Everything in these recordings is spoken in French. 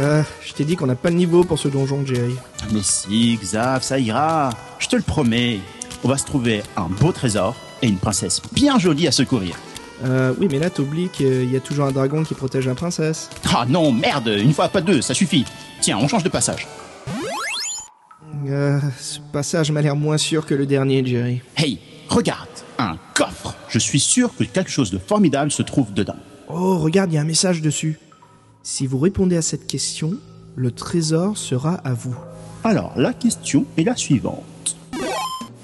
Ah, je t'ai dit qu'on n'a pas le niveau pour ce donjon, Jerry. Mais si, Xav, ça ira. Je te le promets. On va se trouver un beau trésor et une princesse bien jolie à secourir. Euh, oui, mais là, t'oublies qu'il y a toujours un dragon qui protège la princesse. Ah non, merde, une fois pas deux, ça suffit. Tiens, on change de passage. Euh, ce passage m'a l'air moins sûr que le dernier, Jerry. Hey, regarde, un coffre. Je suis sûr que quelque chose de formidable se trouve dedans. Oh, regarde, il y a un message dessus. Si vous répondez à cette question, le trésor sera à vous. Alors, la question est la suivante.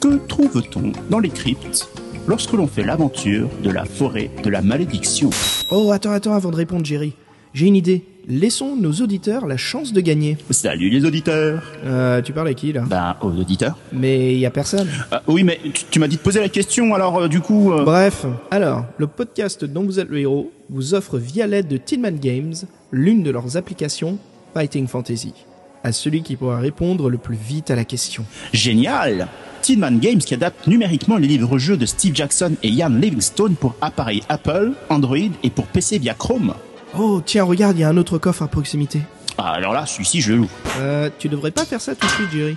Que trouve-t-on dans les cryptes lorsque l'on fait l'aventure de la forêt de la malédiction? Oh, attends, attends, avant de répondre, Jerry. J'ai une idée. Laissons nos auditeurs la chance de gagner. Salut les auditeurs Euh, tu parles à qui, là? Ben, aux auditeurs. Mais il y a personne. Euh, oui, mais tu, tu m'as dit de poser la question, alors euh, du coup... euh, Bref, alors, le podcast dont vous êtes le héros vous offre via l'aide de Tinman Games l'une de leurs applications Fighting Fantasy. À celui qui pourra répondre le plus vite à la question. Génial Tinman Games qui adapte numériquement les livres-jeux de Steve Jackson et Ian Livingstone pour appareils Apple, Android et pour PC via Chrome. Oh, tiens, regarde, il y a un autre coffre à proximité. Ah, alors là, celui-ci, je le loue. Euh, tu devrais pas faire ça tout de suite, Jerry.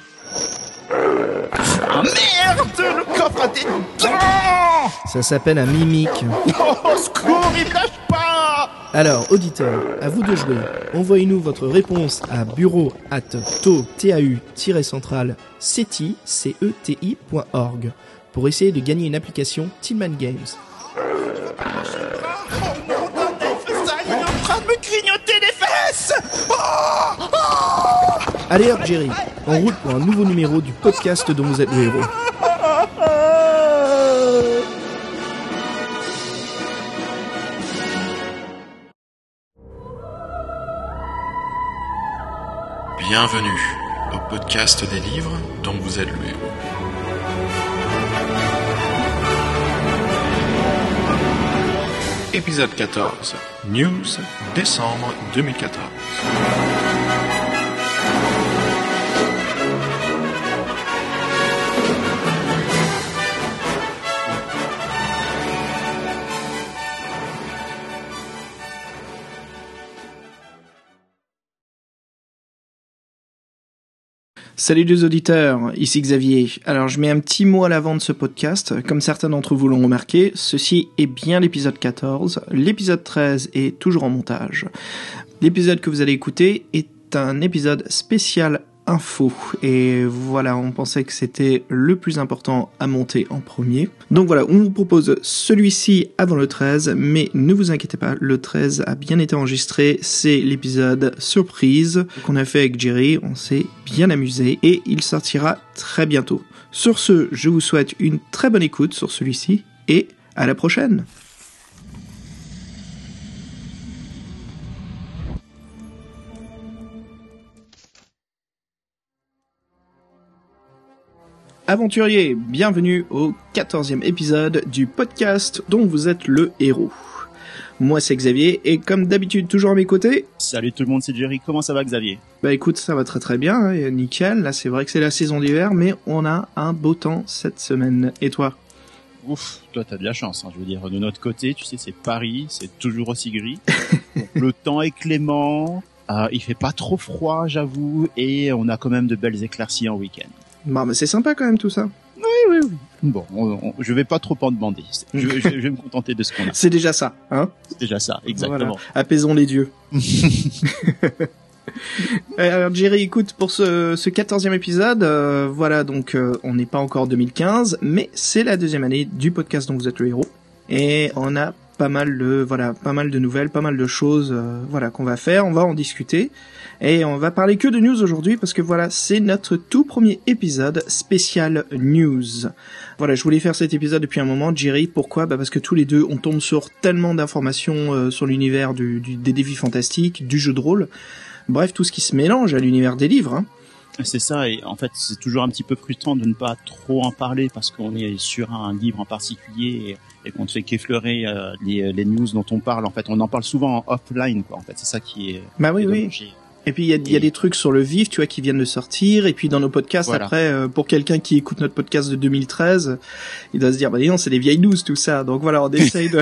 Ah merde Le coffre a des dents Ça s'appelle un mimique. Oh, secours, il lâche pas Alors, auditeurs, à vous de jouer. Envoyez-nous votre réponse à bureau at tau-central ceti, pour essayer de gagner une application Tillman Games. Train de me grignoter les fesses Allez hop, Jerry, en route pour un nouveau numéro du podcast dont vous êtes le héros. Bienvenue au podcast des livres dont vous êtes le héros. Épisode 14. News, décembre 2014. Salut les auditeurs, ici Xavier. Alors je mets un petit mot à l'avant de ce podcast. Comme certains d'entre vous l'ont remarqué, ceci est bien l'épisode 14. L'épisode 13 est toujours en montage. L'épisode que vous allez écouter est un épisode spécial info. Et voilà, on pensait que c'était le plus important à monter en premier. Donc voilà, on vous propose celui-ci avant le 13, mais ne vous inquiétez pas, le 13 a bien été enregistré. C'est l'épisode surprise qu'on a fait avec Jerry. On s'est bien amusé et il sortira très bientôt. Sur ce, je vous souhaite une très bonne écoute sur celui-ci et à la prochaine. Aventuriers, bienvenue au 14e épisode du podcast dont vous êtes le héros. Moi c'est Xavier et comme d'habitude toujours à mes côtés, Salut tout le monde, c'est Jerry. Comment ça va, Xavier? Bah écoute ça va très très bien, hein, nickel, là c'est vrai que c'est la saison d'hiver mais on a un beau temps cette semaine. Et toi? Ouf, toi t'as de la chance. hein. Je veux dire, de notre côté, tu sais, c'est Paris, c'est toujours aussi gris. Le temps est clément, euh, il fait pas trop froid, j'avoue, et on a quand même de belles éclaircies en week-end. Bah mais c'est sympa quand même tout ça. Bon, on- on- je vais pas trop en demander. Je, je- je vais me contenter de ce qu'on a. C'est déjà ça, hein? C'est déjà ça, exactement. Voilà. Apaisons les dieux. Euh, Alors Jerry, écoute, pour ce, ce 14e épisode, euh, voilà, donc euh, on n'est pas encore 2015, mais c'est la deuxième année du podcast dont vous êtes le héros. Et on a pas mal de, voilà, pas mal de nouvelles, pas mal de choses, euh, voilà, qu'on va faire, on va en discuter. Et on va parler que de news aujourd'hui parce que voilà, c'est notre tout premier épisode spécial news. Voilà, je voulais faire cet épisode depuis un moment, Jerry. Pourquoi? Bah Parce que tous les deux, on tombe sur tellement d'informations euh, sur l'univers du, du- des défis fantastiques, du jeu de rôle. Bref, tout ce qui se mélange à l'univers des livres. Hein. C'est ça, et en fait, c'est toujours un petit peu frustrant de ne pas trop en parler parce qu'on est sur un livre en particulier et, et qu'on ne fait qu'effleurer euh, les, les news dont on parle. En fait, on en parle souvent en offline, quoi. En fait, c'est ça qui est. Bah oui, oui. Et puis il y a, il y a des trucs sur le vif, tu vois, qui viennent de sortir. Et puis dans nos podcasts, Voilà. après, euh, pour quelqu'un qui écoute notre podcast de 2013, il doit se dire, bah non, c'est des vieilles news tout ça. Donc voilà, on essaye de,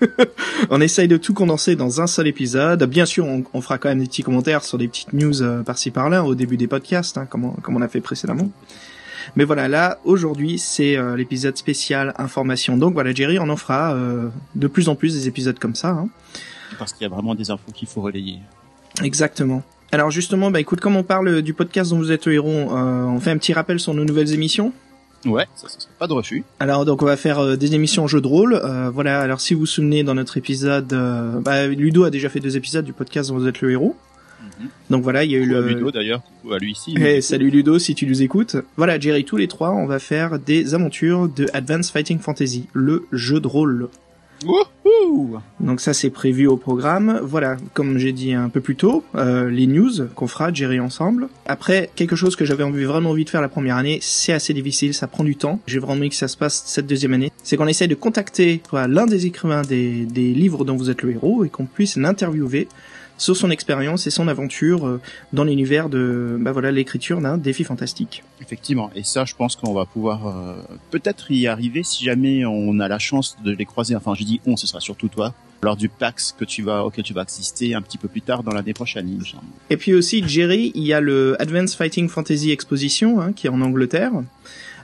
on essaye de tout condenser dans un seul épisode. Bien sûr, on, on fera quand même des petits commentaires sur des petites news euh, par-ci par-là au début des podcasts, hein, comme, on, comme on a fait précédemment. Mais voilà, là, aujourd'hui, c'est euh, l'épisode spécial information. Donc voilà, Jerry, on en fera euh, de plus en plus des épisodes comme ça. Hein. Parce qu'il y a vraiment des infos qu'il faut relayer. Exactement. Alors justement, bah écoute, comme on parle du podcast dont vous êtes le héros, euh, on fait un petit rappel sur nos nouvelles émissions. Ouais, ça, ça serait pas de refus. Alors donc on va faire euh, des émissions jeux de rôle. Euh, voilà. Alors si vous vous souvenez dans notre épisode, euh, bah, Ludo a déjà fait deux épisodes du podcast dont vous êtes le héros. Donc voilà, il y a eu le. Ludo d'ailleurs, à lui ici. Eh, salut Ludo si tu nous écoutes. Voilà Jerry, tous les trois, on va faire des aventures de Advanced Fighting Fantasy, le jeu de rôle. Wouhou Donc ça c'est prévu au programme. Voilà, comme j'ai dit un peu plus tôt, euh, les news qu'on fera Jerry ensemble. Après, quelque chose que j'avais vraiment envie de faire la première année, c'est assez difficile, ça prend du temps. J'ai vraiment envie que ça se passe cette deuxième année. C'est qu'on essaye de contacter l'un des écrivains des, des livres dont vous êtes le héros et qu'on puisse l'interviewer sur son expérience et son aventure euh, dans l'univers de bah voilà l'écriture d'un défi fantastique. Effectivement, et ça, je pense qu'on va pouvoir euh, peut-être y arriver si jamais on a la chance de les croiser. Enfin, je dis on, ce sera surtout toi lors du PAX que tu vas auquel tu vas assister un petit peu plus tard dans l'année prochaine. il me semble. Et puis aussi, Jerry, il y a le Advanced Fighting Fantasy Exposition hein, qui est en Angleterre.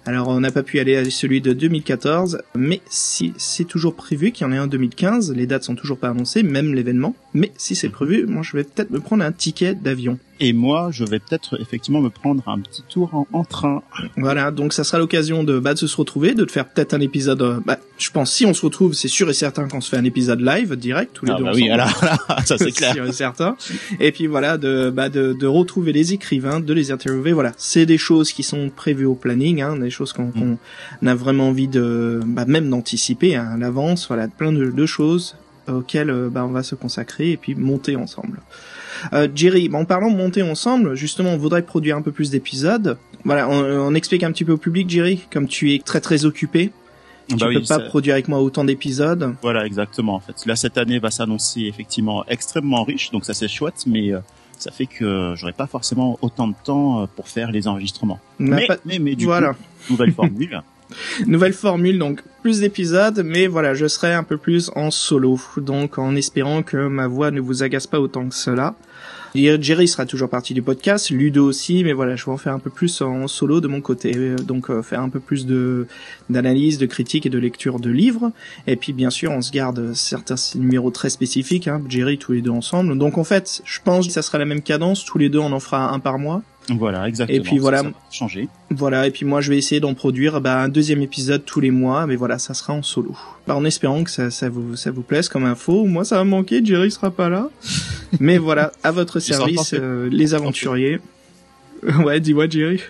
Alors on n'a pas pu aller à celui de 2014, mais si c'est toujours prévu qu'il y en ait un en 2015, les dates sont toujours pas annoncées, même l'événement. Mais si c'est prévu, moi je vais peut-être me prendre un ticket d'avion. Et moi, je vais peut-être effectivement me prendre un petit tour en, en train. Voilà, donc ça sera l'occasion de, bah, de se retrouver, de te faire peut-être un épisode. euh, bah, je pense si on se retrouve, c'est sûr et certain qu'on se fait un épisode live direct tous les Ah deux bah oui, là, ça c'est clair. sûr et certain. Et puis voilà, de, bah, de, de retrouver les écrivains, de les interviewer. Voilà, c'est des choses qui sont prévues au planning, hein, des choses qu'on qu'on a vraiment envie de, bah, même d'anticiper hein, à l'avance. Voilà, plein de, de choses auxquelles euh, bah, on va se consacrer et puis monter ensemble. Euh, Jerry, bah, en parlant de monter ensemble, justement, on voudrait produire un peu plus d'épisodes. Voilà, on, on explique un petit peu au public, Jerry, comme tu es très très occupé, tu Bah peux oui, pas produire avec moi autant d'épisodes. Voilà, exactement. En fait, là cette année va s'annoncer effectivement extrêmement riche, donc ça c'est chouette, mais euh, ça fait que j'aurai pas forcément autant de temps pour faire les enregistrements. Mais, pas- mais, mais du voilà. coup, nouvelle formule. Nouvelle formule, donc plus d'épisodes, mais voilà, je serai un peu plus en solo, donc en espérant que ma voix ne vous agace pas autant que cela. Et Jerry sera toujours partie du podcast, Ludo aussi, mais voilà, je vais en faire un peu plus en solo de mon côté, euh, donc euh, faire un peu plus de d'analyse, de critique et de lecture de livres. Et puis bien sûr, on se garde certains numéros très spécifiques, hein, Jerry tous les deux ensemble. Donc en fait, je pense que ça sera la même cadence, tous les deux on en fera un par mois. Voilà, exactement. Et puis voilà. ça changer. Voilà, et puis moi je vais essayer d'en produire bah, un deuxième épisode tous les mois, mais voilà, ça sera en solo. Bah, en espérant que ça, ça vous ça vous plaise comme info. Moi ça va manquer, Jerry sera pas là. mais voilà, à votre service, euh, les aventuriers. ouais, dis-moi Jerry.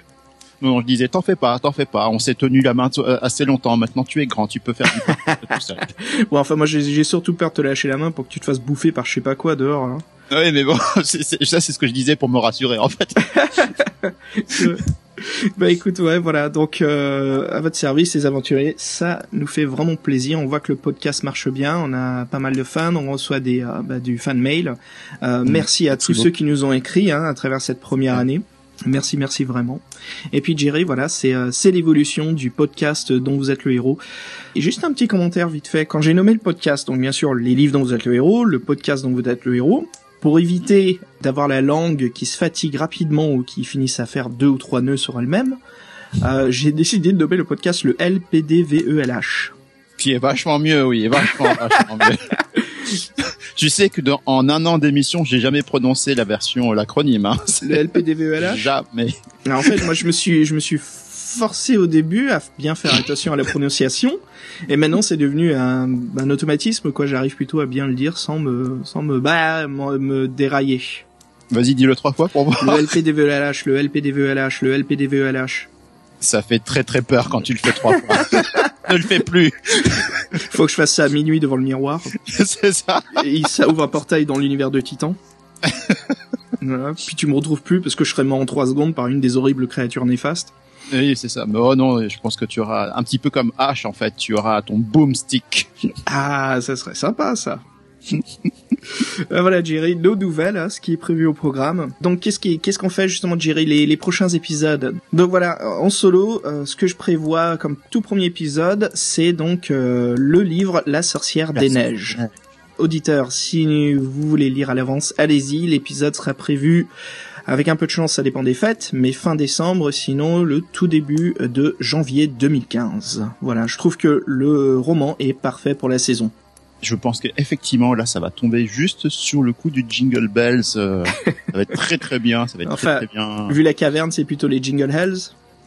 Non, je disais, t'en fais pas, t'en fais pas. On s'est tenu la main euh, assez longtemps. Maintenant, tu es grand, tu peux faire du tout seul. Bon, enfin moi j'ai j'ai surtout peur de te lâcher la main pour que tu te fasses bouffer par je sais pas quoi dehors. Hein. Oui, mais bon, c'est- c'est- ça c'est ce que je disais pour me rassurer en fait. Bah écoute, ouais, voilà, donc euh, à votre service, les aventuriers, ça nous fait vraiment plaisir. On voit que le podcast marche bien, on a pas mal de fans, on reçoit des euh, bah, du fan mail. Euh, Merci à tous ceux qui nous ont écrit hein, à travers cette première année. Merci, merci vraiment. Et puis Jerry, voilà, c'est euh, c'est l'évolution du podcast dont vous êtes le héros. Et juste un petit commentaire vite fait. Quand j'ai nommé le podcast, donc bien sûr les livres dont vous êtes le héros, le podcast dont vous êtes le héros, pour éviter d'avoir la langue qui se fatigue rapidement ou qui finisse à faire deux ou trois nœuds sur elle-même, euh, j'ai décidé de nommer le podcast le LPDVELH. Qui est vachement mieux, oui, vachement, vachement mieux. tu sais que dans, en un an d'émission, j'ai jamais prononcé la version, l'acronyme. Hein. Le LPDVELH Jamais. Alors, En fait, moi je me suis je me suis forcé au début à bien faire attention à la prononciation et maintenant c'est devenu un, un automatisme quoi, j'arrive plutôt à bien le dire sans me sans me bah me, me dérailler. Vas-y, dis-le trois fois pour voir. Le LPDVELH, le LPDVELH, le LPDVELH. Ça fait très très peur quand tu le fais trois fois. ne le fais plus. Faut que je fasse ça à minuit devant le miroir. C'est ça. et ça ouvre un portail dans l'univers de Titan. Voilà. Puis tu me retrouves plus parce que je serai mort en trois secondes par une des horribles créatures néfastes. Oui, c'est ça. Mais oh non, je pense que tu auras un petit peu comme H en fait. Tu auras ton boomstick. Ah, ça serait sympa ça. Euh, voilà, Jerry, nos nouvelles, hein, ce qui est prévu au programme. Donc, qu'est-ce qui, qu'est-ce qu'on fait justement, Jerry, les, les prochains épisodes? Donc voilà, en solo, euh, ce que je prévois comme tout premier épisode, c'est donc euh, le livre La sorcière des neiges. Auditeurs, si vous voulez lire à l'avance, allez-y. L'épisode sera prévu avec un peu de chance, ça dépend des fêtes, mais fin décembre, sinon le tout début de janvier 2015. Voilà, je trouve que le roman est parfait pour la saison je pense qu'effectivement là ça va tomber juste sur le coup du Jingle Bells. Euh, ça va être très très bien, ça va être très, très bien. Vu la caverne, c'est plutôt les Jingle Hells.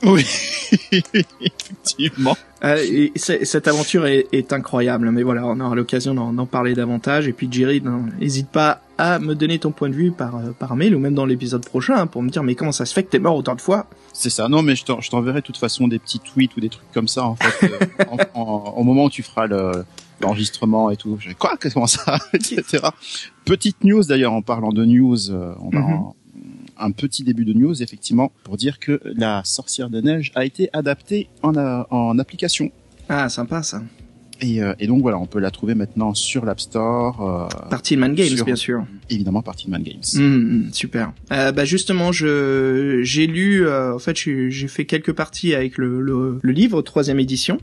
Oui, effectivement. Euh, et cette aventure est, est, incroyable, mais voilà, on aura l'occasion d'en parler davantage. Et puis Jerry, n'hésite pas à me donner ton point de vue par, euh, par mail ou même dans l'épisode prochain hein, pour me dire mais comment ça se fait que t'es mort autant de fois? C'est ça, non mais je t'enverrai de toute façon des petits tweets ou des trucs comme ça en fait, euh, au moment où tu feras le l'enregistrement et tout. Quoi? Comment ça? Etc. Petite news d'ailleurs en parlant de news, on va mhm un petit début de news effectivement pour dire que la sorcière de neige a été adaptée en, en application. Ah sympa ça. Et, euh, et, donc voilà, on peut la trouver maintenant sur l'App Store. Euh, par Tillman Games, bien sûr. Évidemment, par Tillman Games. Mmh, mmh, super. Euh, bah justement, je j'ai lu, euh, en fait, j'ai fait quelques parties avec le, le, le livre troisième édition.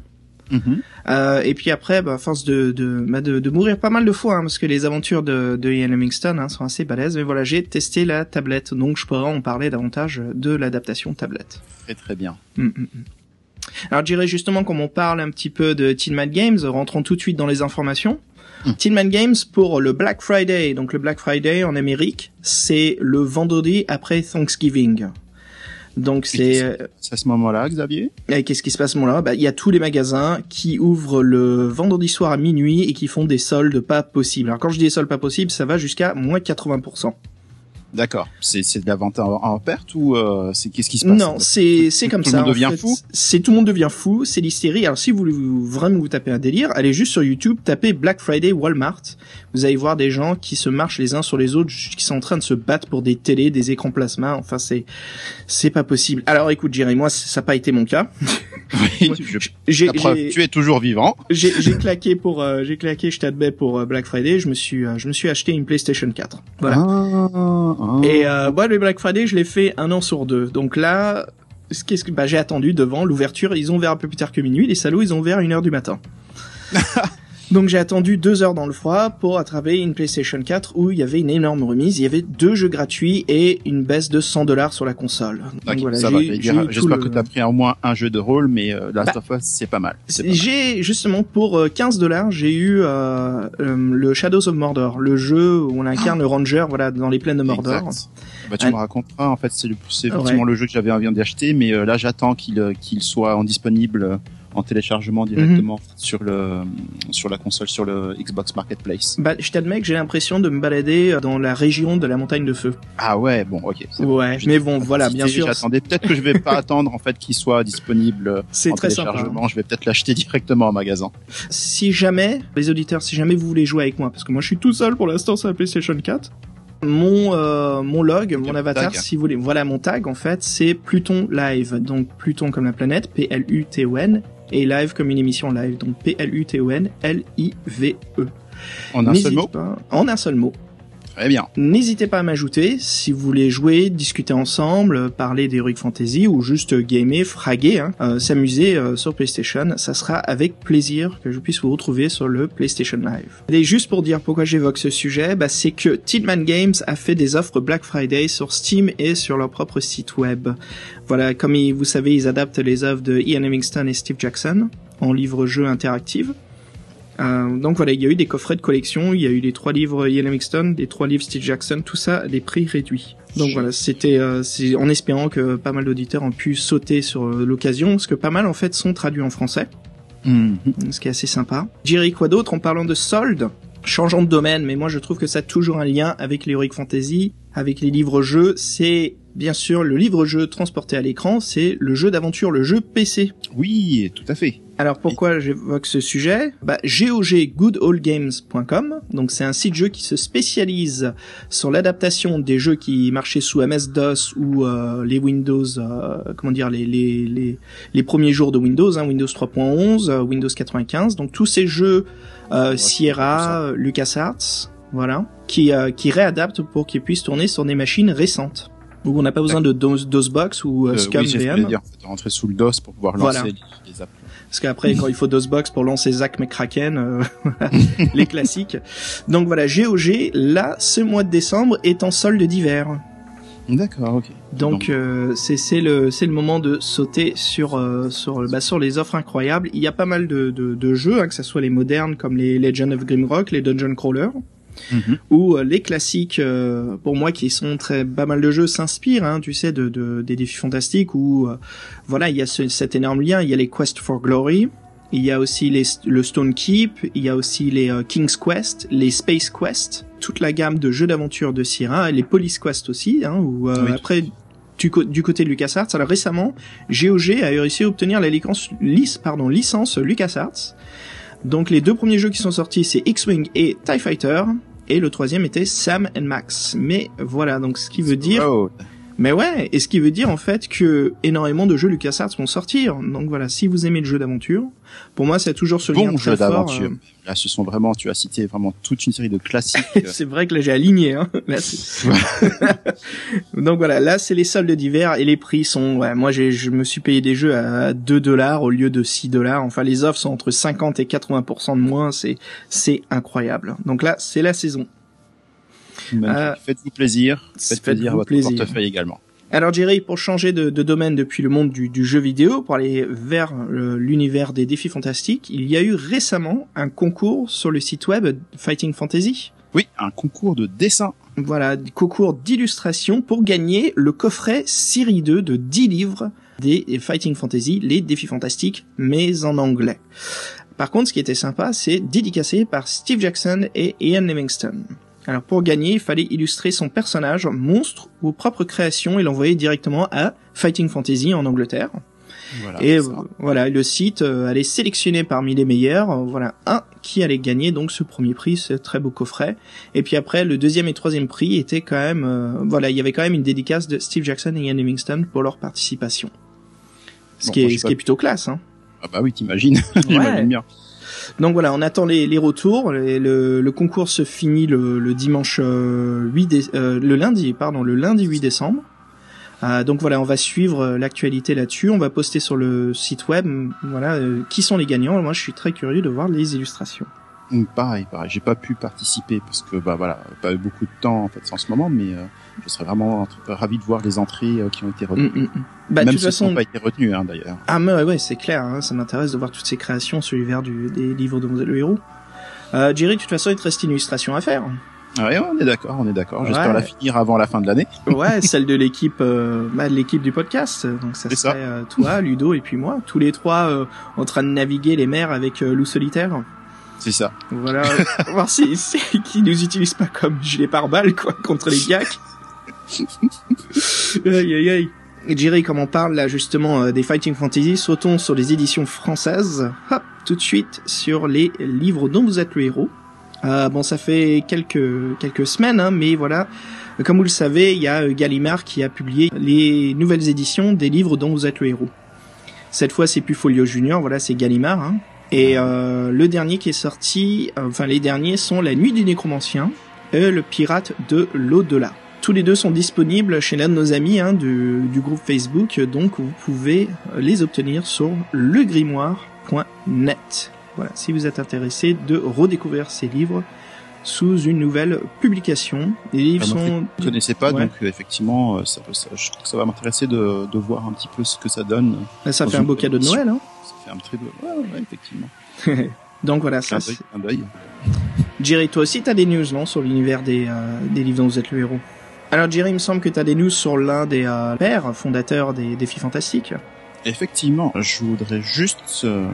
Mhm. Euh, et puis après, bah, force de de, bah, de, de mourir pas mal de fois, hein, parce que les aventures de, de Ian Livingstone hein, sont assez balèzes. Mais voilà, j'ai testé la tablette, donc je pourrais en parler davantage de l'adaptation tablette. Très très bien. Mm, mm, mm. Alors je dirais justement, comme on parle un petit peu de Tillman Games, rentrons tout de suite dans les informations. Tillman Games pour le Black Friday. Donc le Black Friday en Amérique, c'est le vendredi après Thanksgiving. Donc c'est à ce moment-là, Xavier? Et qu'est-ce qui se passe à ce moment-là? Bah, il y a tous les magasins qui ouvrent le vendredi soir à minuit et qui font des soldes pas possibles. Alors quand je dis des soldes pas possibles, ça va jusqu'à moins 80%. D'accord. C'est c'est de la vente en, perte ou euh, c'est qu'est-ce qui se passe Non, c'est c'est comme ça. Tout le monde devient fou. C'est tout le monde devient fou. C'est l'hystérie. Alors si vous voulez vraiment vous taper un délire, allez juste sur YouTube, tapez Black Friday Walmart. Vous allez voir des gens qui se marchent les uns sur les autres, qui sont en train de se battre pour des télés, des écrans plasma. Enfin c'est c'est pas possible. Alors écoute, Jerry, moi ça n'a pas été mon cas. Oui, j'ai, tu es toujours vivant. J'ai, j'ai claqué pour, euh, j'ai claqué, je t'admets pour euh, Black Friday. Je me suis, euh, je me suis acheté une PlayStation 4. Voilà. Ah, ah. Et euh, moi, le Black Friday, je l'ai fait un an sur deux. Donc là, qu'est-ce que, bah, j'ai attendu devant l'ouverture. Ils ont ouvert un peu plus tard que minuit. Les salauds, ils ont ouvert à une heure du matin. Donc j'ai attendu deux heures dans le froid pour attraper une PlayStation 4 où il y avait une énorme remise. Il y avait deux jeux gratuits et une baisse de 100 dollars sur la console. Donc voilà. J'espère que tu as pris au moins un jeu de rôle, mais euh, Last bah, of Us c'est pas mal. J'ai justement pour 15 euh, dollars, j'ai eu euh, euh, le Shadows of Mordor, le jeu où on incarne le ranger, voilà, dans les plaines de Mordor. Bah, tu me raconteras. En fait, c'est effectivement le jeu que j'avais envie d'acheter, mais là j'attends qu'il qu'il soit en disponible en téléchargement directement sur le sur la console sur le Xbox Marketplace. Bah, je t'admets que j'ai l'impression de me balader dans la région de la montagne de feu. Ah ouais, bon, ok. Ouais, mais bon, voilà, bien sûr. J'attendais peut-être que je vais pas attendre en fait qu'il soit disponible en très téléchargement. Sympa. Je vais peut-être l'acheter directement en magasin. Si jamais les auditeurs, si jamais vous voulez jouer avec moi, parce que moi je suis tout seul pour l'instant sur la PlayStation 4 mon euh, mon log, mon avatar, si vous voulez. Voilà mon tag en fait, c'est Pluton Live. Donc Pluton comme la planète, P L U T O N et live comme une émission live. Donc P-L-U-T-O-N L-I-V-E. En un seul mot En un seul mot. Très bien. N'hésitez pas à m'ajouter si vous voulez jouer, discuter ensemble, parler d'Heroic Fantasy ou juste gamer, fraguer, hein, euh, s'amuser euh, sur PlayStation. Ça sera avec plaisir que je puisse vous retrouver sur le PlayStation Live. Et juste pour dire pourquoi j'évoque ce sujet, bah, c'est que Tillman Games a fait des offres Black Friday sur Steam et sur leur propre site web. Voilà, comme vous savez, ils adaptent les œuvres de Ian Livingstone et Steve Jackson en livre-jeu interactive. Euh, donc voilà, il y a eu des coffrets de collection, il y a eu les trois livres Ian Livingstone, les trois livres Steve Jackson, tout ça à des prix réduits. Donc voilà, c'était euh, en espérant que pas mal d'auditeurs ont pu sauter sur euh, l'occasion, parce que pas mal en fait sont traduits en français, mm-hmm. ce qui est assez sympa. Jerry, quoi d'autre en parlant de soldes? Changeant de domaine, mais moi je trouve que ça a toujours un lien avec l'Heroic Fantasy, avec les livres-jeux, c'est bien sûr le livre-jeu transporté à l'écran, c'est le jeu d'aventure, le jeu PC. Oui, tout à fait. Alors pourquoi j'évoque ce sujet? Bah GOGGoodOldGames.com, donc c'est un site jeu qui se spécialise sur l'adaptation des jeux qui marchaient sous MS-DOS ou euh, les Windows, euh, comment dire, les, les, les, les, premiers jours de Windows, hein, Windows 3.11, euh, Windows 95, donc tous ces jeux Sierra, LucasArts, voilà, qui euh, qui réadapte pour qu'il puisse tourner sur des machines récentes. Donc on n'a pas besoin de DOS, DOSBox ou euh, Euh, Scum oui, VM. dire, en fait, rentrer sous le DOS pour pouvoir lancer Voilà. les, les apps. Parce qu'après, quand il faut DOSBox pour lancer Zack McCracken, euh, les classiques. Donc voilà, GOG, là, ce mois de décembre est en solde d'hiver. D'accord, ok. Donc euh, c'est c'est le c'est le moment de sauter sur euh, sur bah, sur les offres incroyables. Il y a pas mal de de, de jeux, hein, que ce soit les modernes comme les Legend of Grimrock, les Dungeon Crawler, Euh, les classiques euh, pour moi qui sont très pas mal de jeux s'inspirent, hein, tu sais, de, de des défis fantastiques où euh, voilà il y a ce- cet énorme lien. Il y a les Quest for Glory. Il y a aussi les, le Stone Keep, il y a aussi les euh, King's Quest, les Space Quest, toute la gamme de jeux d'aventure de Sierra, et les Police Quest aussi, hein, où euh, Oui. après du, du côté de LucasArts. Alors récemment, GOG a réussi à obtenir la licence, lic- pardon, licence LucasArts. Donc les deux premiers jeux qui sont sortis, c'est X-Wing et TIE Fighter. Et le troisième était Sam and Max. Mais voilà, donc ce qui veut dire... Oh, Mais ouais, et ce qui veut dire en fait que énormément de jeux LucasArts vont sortir. Donc voilà, si vous aimez le jeu d'aventure, pour moi c'est toujours ce lien bon très jeu fort. d'aventure. euh, Là, ce sont vraiment, tu as cité vraiment toute une série de classiques. c'est vrai que là j'ai aligné. Hein. Là, c'est- Donc voilà, là c'est les soldes d'hiver et les prix sont. Ouais, moi j'ai, je me suis payé des jeux à 2 dollars au lieu de 6 dollars. Enfin les offres sont entre 50 et 80% de moins. C'est c'est incroyable. Donc là c'est la saison. Euh, Faites-vous plaisir. Faites faites-vous plaisir à votre plaisir. portefeuille également. Alors Jerry, pour changer de, de domaine depuis le monde du, du jeu vidéo, pour aller vers euh, l'univers des défis fantastiques, il y a eu récemment un concours sur le site web Fighting Fantasy. Oui, un concours de dessin. Voilà, concours d'illustration pour gagner le coffret série 2 de 10 livres des Fighting Fantasy, les défis fantastiques, mais en anglais. Par contre, ce qui était sympa, c'est dédicacé par Steve Jackson et Ian Livingstone. Alors pour gagner, il fallait illustrer son personnage, monstre ou propre création et l'envoyer directement à Fighting Fantasy en Angleterre. Voilà. Et voilà, le site euh, allait sélectionner parmi les meilleurs, euh, voilà, un qui allait gagner donc ce premier prix, ce très beau coffret. Et puis après, le deuxième et troisième prix était quand même, euh, voilà, il y avait quand même une dédicace de Steve Jackson et Ian Livingstone pour leur participation. Ce Bon, qui est, ce qui est plutôt classe, hein. Ah bah oui, t'imagines. J'imagine bien. Donc voilà, on attend les, les retours. Et le, le concours se finit le, le dimanche euh, 8 dé- euh, le lundi, pardon, le lundi 8 décembre. Euh, donc voilà, on va suivre euh, l'actualité là-dessus. On va poster sur le site web, voilà, euh, qui sont les gagnants. Moi, je suis très curieux de voir les illustrations. Mm, Pareil, pareil. J'ai pas pu participer parce que bah voilà, pas eu beaucoup de temps en fait en ce moment, mais euh, je serais vraiment ravi de voir les entrées euh, qui ont été retenues. Mm, mm, mm. Bah, de Même si façon, n'ont pas été retenues hein, d'ailleurs. ah mais ouais, ouais, c'est clair. hein, ça m'intéresse de voir toutes ces créations sur l'univers du- des livres êtes le héros. Euh, Jerry, de toute façon, il te reste une illustration à faire. Ouais, on est d'accord, on est d'accord. J'espère Ouais. la finir avant la fin de l'année. Ouais, celle de l'équipe, euh, bah, de l'équipe du podcast. Donc ça serait ça. euh, toi, Ludo et puis moi, tous les trois euh, en train de naviguer les mers avec euh, loup solitaire. C'est ça. Voilà, voir si, si qui nous utilise pas comme gilet pare-balles quoi contre les gacs. aïe aïe aïe. Et Jerry, comme on parle là justement euh, des Fighting Fantasy, sautons sur les éditions françaises. Hop, tout de suite sur les livres dont vous êtes le héros. Euh, bon, ça fait quelques quelques semaines, hein, mais voilà. Comme vous le savez, il y a euh, Gallimard qui a publié les nouvelles éditions des livres dont vous êtes le héros. Cette fois, c'est plus Folio Junior, voilà, c'est Gallimard. Hein. Et euh, le dernier qui est sorti, euh, enfin les derniers sont La Nuit du Nécromancien et Le Pirate de l'au-delà. Tous les deux sont disponibles chez l'un de nos amis hein, du, du groupe Facebook, donc vous pouvez les obtenir sur legrimoire.net. Voilà, si vous êtes intéressé de redécouvrir ces livres sous une nouvelle publication. Les livres Ah, sont... Je connaissais pas, Ouais. donc euh, effectivement, euh, ça, ça- je trouve que ça va m'intéresser de, de voir un petit peu ce que ça donne. Ça fait un beau cadeau de. Noël. Hein Fait un très beau. Ouais, ouais, effectivement. donc voilà, ça c'est... clin d'œil. Jerry, toi aussi, t'as des news, non, sur l'univers des, euh, des livres dont vous êtes le héros? Alors, Jerry, il me semble que t'as des news sur l'un des euh, pères fondateurs des Défis Fantastiques. Effectivement, je voudrais juste euh,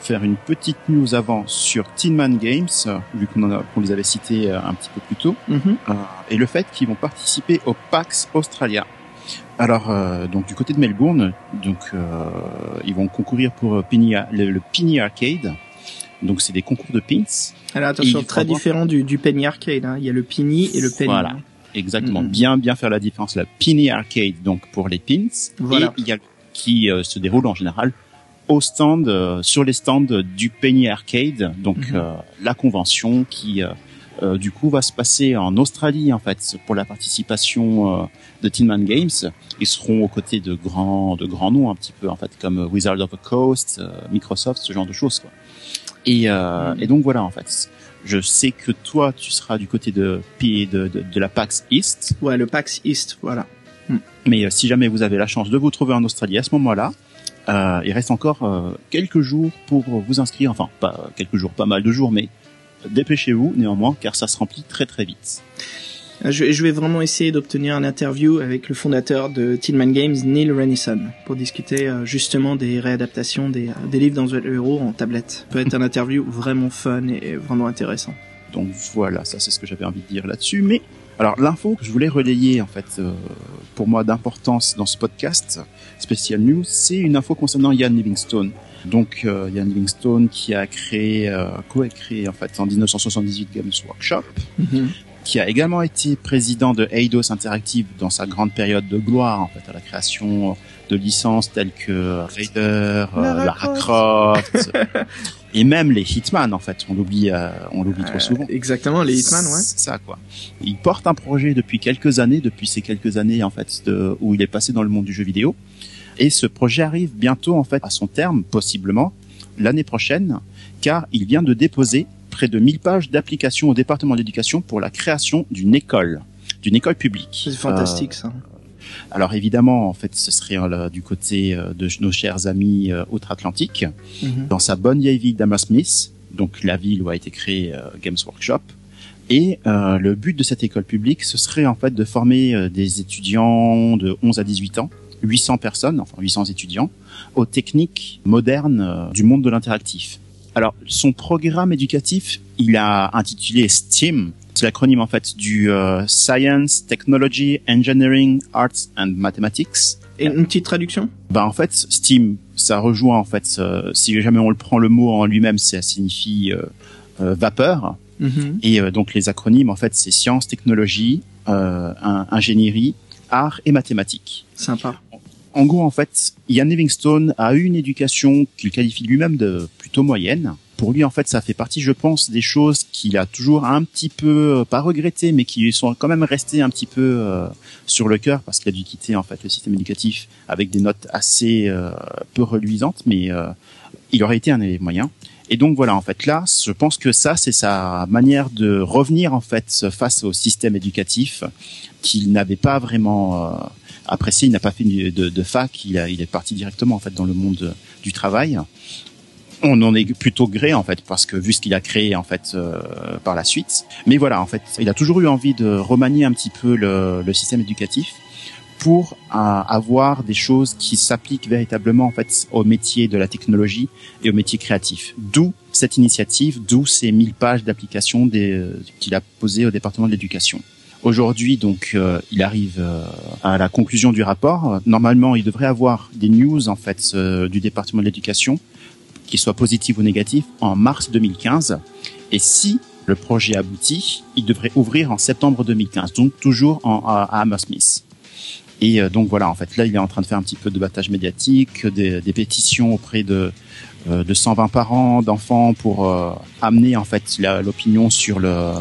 faire une petite news avant sur Tin Man Games, euh, vu qu'on qu'on les avait cités un petit peu plus tôt, Mhm. euh, et le fait qu'ils vont participer au PAX Australia. Alors, euh, donc du côté de Melbourne, donc euh, ils vont concourir pour euh, Penny, le, le Penny Arcade. Donc c'est des concours de pins. Alors, attention, très différent du, du Penny Arcade. Hein. Il y a le Penny et le Penny. Voilà. Exactement. Mhm. Bien, bien faire la différence. La Penny Arcade, donc pour les pins, Voilà. et il y a qui euh, se déroule en général au stand, euh, sur les stands du Penny Arcade, donc Mhm. euh, la convention qui euh, du coup va se passer en Australie en fait pour la participation euh, de Tinman Games. Ils seront aux côtés de grands de grands noms un petit peu en fait comme Wizard of the Coast, euh, Microsoft, ce genre de choses quoi. Et, euh, et donc voilà en fait. Je sais que toi tu seras du côté de de, de, de la PAX East. Ouais, le PAX East, voilà. Mais euh, si jamais vous avez la chance de vous trouver en Australie à ce moment-là, il reste encore quelques jours pour vous inscrire. Enfin, pas quelques jours, pas mal de jours, mais dépêchez-vous néanmoins, car ça se remplit très très vite. Je, je vais vraiment essayer d'obtenir un interview avec le fondateur de Tillman Games, Neil Renison, pour discuter euh, justement des réadaptations des, des livres dans The Hero en tablette. Ça peut être un interview vraiment fun et vraiment intéressant. Donc voilà, ça c'est ce que j'avais envie de dire là-dessus. Mais alors l'info que je voulais relayer en fait euh, pour moi d'importance dans ce podcast spécial news, c'est une info concernant Ian Livingstone. Donc euh, Ian Livingstone qui a créé, euh, co-créé en fait en 1978 Games Workshop, qui a également été président de Eidos Interactive dans sa grande période de gloire en fait à la création de licences telles que Raider, euh, Lara Lara Croft, et même les Hitman en fait. On l'oublie, euh, on l'oublie trop souvent. Exactement, les Hitman, ouais. C'est ça quoi. Il porte un projet depuis quelques années, depuis ces quelques années en fait de, où il est passé dans le monde du jeu vidéo. Et ce projet arrive bientôt en fait à son terme, possiblement l'année prochaine, car il vient de déposer près de 1000 pages d'application au département d'éducation pour la création d'une école, d'une école publique. C'est fantastique, ça. Alors évidemment, en fait, ce serait euh, du côté euh, de nos chers amis euh, outre-Atlantique, Mhm. dans sa bonne vieille ville d'Hammersmith, donc la ville où a été créé euh, Games Workshop. Et euh, le but de cette école publique, ce serait en fait de former euh, des étudiants de 11 à 18 ans, 800 personnes, enfin 800 étudiants, aux techniques modernes euh, du monde de l'interactif. Alors, son programme éducatif, il a intitulé STEAM. C'est l'acronyme en fait du euh, Science, Technology, Engineering, Arts and Mathematics. Et une petite traduction? Bah en fait, Steam, ça rejoint en fait, euh, si jamais on le prend le mot en lui-même, ça signifie euh, vapeur. Mhm. Et donc les acronymes, en fait, c'est sciences, technologie, ingénierie, art et mathématiques. Sympa. En gros, en fait, Ian Livingstone a eu une éducation qu'il qualifie lui-même de plutôt moyenne. Pour lui, en fait, ça fait partie, je pense, des choses qu'il a toujours un petit peu, euh, pas regretté, mais qui sont quand même restées un petit peu euh, sur le cœur parce qu'il a dû quitter en fait le système éducatif avec des notes assez euh, peu reluisantes, mais euh, il aurait été un élève moyen. Et donc voilà, en fait, là, je pense que ça, c'est sa manière de revenir en fait face au système éducatif qu'il n'avait pas vraiment euh, apprécié. Il n'a pas fait de, de, de fac, il, a, il est parti directement en fait dans le monde du travail. On en est plutôt gré en fait parce que vu ce qu'il a créé en fait euh, par la suite. Mais voilà, en fait, il a toujours eu envie de remanier un petit peu le, le système éducatif pour euh, avoir des choses qui s'appliquent véritablement en fait au métier de la technologie et au métier créatif. D'où cette initiative, d'où ces 1000 pages d'application des- qu'il a posées au département de l'éducation. Aujourd'hui, donc, euh, il arrive euh, à la conclusion du rapport. Normalement, il devrait avoir des news en fait euh, du département de l'éducation, qu'ils soient positives ou négatives, en mars 2015. Et si le projet aboutit, il devrait ouvrir en septembre 2015, donc toujours en, à, à Hammersmith. Et euh, donc voilà, en fait, là, il est en train de faire un petit peu de battage médiatique, des, des pétitions auprès de euh, de 120 parents d'enfants pour euh, amener en fait l'opinion sur le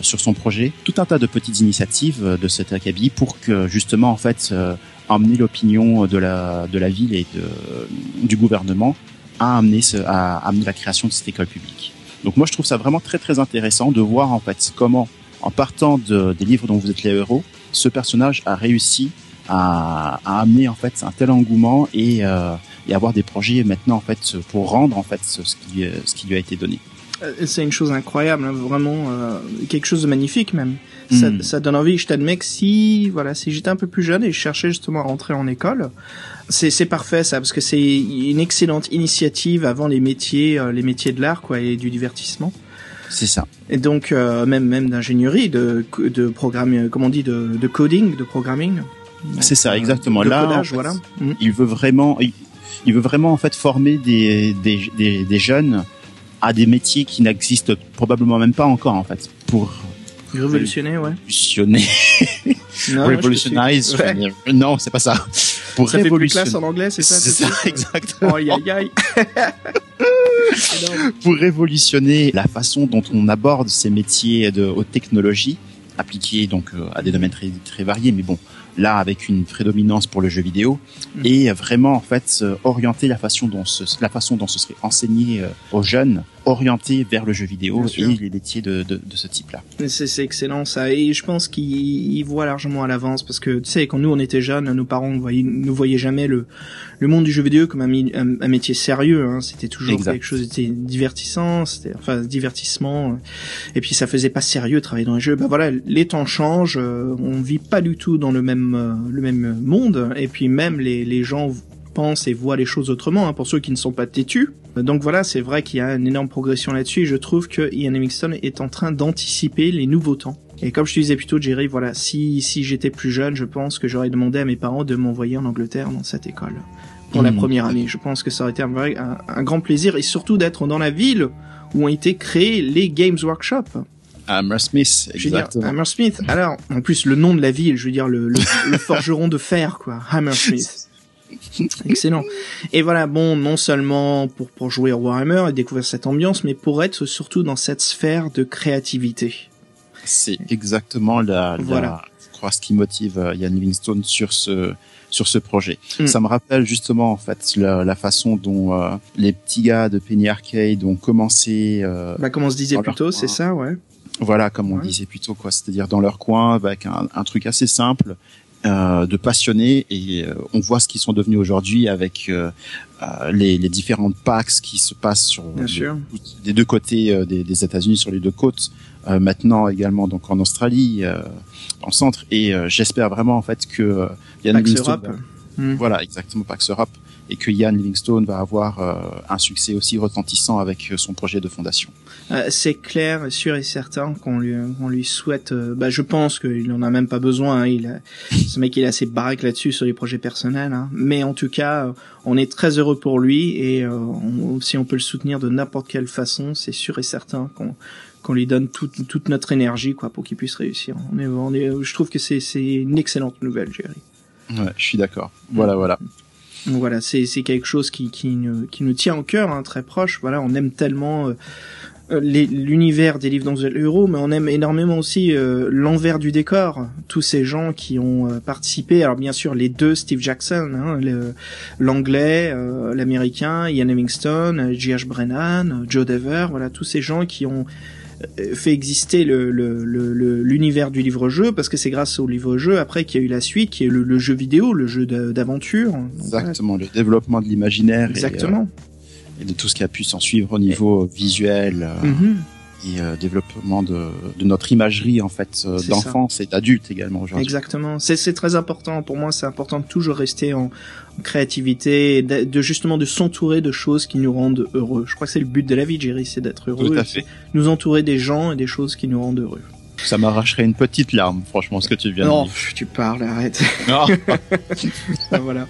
sur son projet. Tout un tas de petites initiatives euh, de cet acabit pour que justement en fait euh, emmener l'opinion de la de la ville et de, du gouvernement à amener ce, à amener la création de cette école publique. Donc moi je trouve ça vraiment très très intéressant de voir en fait comment en partant de, des livres dont vous êtes les héros, ce personnage a réussi à, à amener en fait un tel engouement et, euh, et avoir des projets maintenant en fait pour rendre en fait ce, ce qui, euh, ce qui lui a été donné. Euh, C'est une chose incroyable, hein, vraiment euh, quelque chose de magnifique même. Ça, Mm. ça donne envie. Je t'admets que si, voilà, si j'étais un peu plus jeune et je cherchais justement à rentrer en école, c'est parfait ça, parce que c'est une excellente initiative avant les métiers, les métiers de l'art quoi et du divertissement. C'est ça. Et donc euh, même même d'ingénierie, de de programme, comment on dit, de, de coding, de programming. C'est ça, exactement. Là, en fait, voilà. Il veut vraiment, il, il veut vraiment en fait former des, des, des, des jeunes à des métiers qui n'existent probablement même pas encore en fait pour Révolutionner, ouais. révolutionner, Non, revolutionize. Ouais. Non, c'est pas ça. Pour Ça fait plus révolutionner. classe en anglais, c'est ça C'est ça, exactement. Oh, aïe, aïe, aïe. pour révolutionner la façon dont on aborde ces métiers de haute technologie appliqués donc euh, à des domaines très, très variés, mais bon, là avec une prédominance pour le jeu vidéo Mm. et vraiment en fait orienter la façon dont ce, la façon dont ce serait enseigné euh, aux jeunes, orienté vers le jeu vidéo et les métiers de, de, de ce type-là. C'est excellent ça et je pense qu'ils ils voient largement à l'avance parce que tu sais quand nous on était jeunes nos parents ne voyaient, nous voyaient jamais le le monde du jeu vidéo comme un, un, un métier sérieux hein. c'était toujours Exact. quelque chose c'était divertissant c'était enfin divertissement et puis ça faisait pas sérieux travailler dans les jeux bah voilà les temps changent euh, on vit pas du tout dans le même euh, le même monde et puis même les les gens pensent et voient les choses autrement hein, pour ceux qui ne sont pas têtus donc voilà, c'est vrai qu'il y a une énorme progression là-dessus et je trouve que Ian Livingstone est en train d'anticiper les nouveaux temps. Et comme je te disais plus tôt, Jerry, voilà, si, si j'étais plus jeune, je pense que j'aurais demandé à mes parents de m'envoyer en Angleterre dans cette école. Pour la Mhm. première année. Je pense que ça aurait été un, vrai, un, un grand plaisir et surtout d'être dans la ville où ont été créés les Games Workshop. Hammersmith, exactement. Hammersmith. Alors, en plus, le nom de la ville, je veux dire, le, le, le forgeron de fer, quoi. Hammersmith. Excellent. Et voilà, bon, non seulement pour, pour jouer au Warhammer et découvrir cette ambiance, mais pour être surtout dans cette sphère de créativité. C'est exactement la, Voilà. la je crois, ce qui motive euh, Ian Livingstone sur ce sur ce projet. Mm. Ça me rappelle justement en fait la, la façon dont euh, les petits gars de Penny Arcade ont commencé euh, Bah, comme on se disait plus tôt, c'est ça, ouais. voilà comme on Ouais. disait plus tôt quoi, c'est-à-dire dans leur coin avec un, un truc assez simple euh, de passionnés et euh, on voit ce qu'ils sont devenus aujourd'hui avec euh, euh, les, les différentes packs qui se passent sur les- deux côtés euh, des, des États-Unis sur les deux côtes euh, maintenant également donc en Australie euh, en centre et euh, j'espère vraiment en fait que euh, Ian Pax Europe. va- Mm. voilà exactement Pax Europe et que Ian Livingstone va avoir euh, un succès aussi retentissant avec euh, son projet de fondation. Euh, c'est clair, sûr et certain qu'on lui, on lui souhaite. bah, je pense qu'il en a même pas besoin. hein, il a, ce mec, il est assez baraque là-dessus sur les projets personnels. hein. Mais en tout cas, on est très heureux pour lui et on- si on peut le soutenir de n'importe quelle façon, c'est sûr et certain qu'on qu'on lui donne toute, toute notre énergie quoi pour qu'il puisse réussir. On est, on est, je trouve que c'est c'est une excellente nouvelle, Jerry. Ouais, je suis d'accord. Voilà, voilà. Voilà, c'est quelque chose qui qui nous, qui nous tient au cœur, hein, très proche. Voilà, on aime tellement euh, euh, l'univers des livres dans le héros, mais on aime énormément aussi euh, l'envers du décor. Tous ces gens qui ont euh, participé. Alors bien sûr, les deux Steve Jackson, hein, l'anglais, euh, l'américain, Ian Livingstone, J.H. Brennan, Joe Dever. Voilà, tous ces gens qui ont fait exister le le- le- le- l'univers du livre-jeu parce que c'est grâce au livre-jeu après qu'il y a eu la suite qui est le, jeu vidéo le jeu d'aventure voilà, Exactement, le développement de l'imaginaire et, Exactement. euh, et de tout ce qui a pu s'en suivre au niveau visuel euh, Mhm. Et euh, développement de, de notre imagerie en fait euh, d'enfance et d'adulte également aujourd'hui. Exactement. C'est très important pour moi. C'est important de toujours rester en, en créativité, et de, de justement de s'entourer de choses qui nous rendent heureux. Je crois que c'est le but de la vie, Jerry, c'est d'être heureux. Tout à fait. Nous entourer des gens et des choses qui nous rendent heureux. Ça m'arracherait une petite larme, franchement, ce que tu viens Non, de dire. pff, tu parles, arrête. Non. Ah, voilà.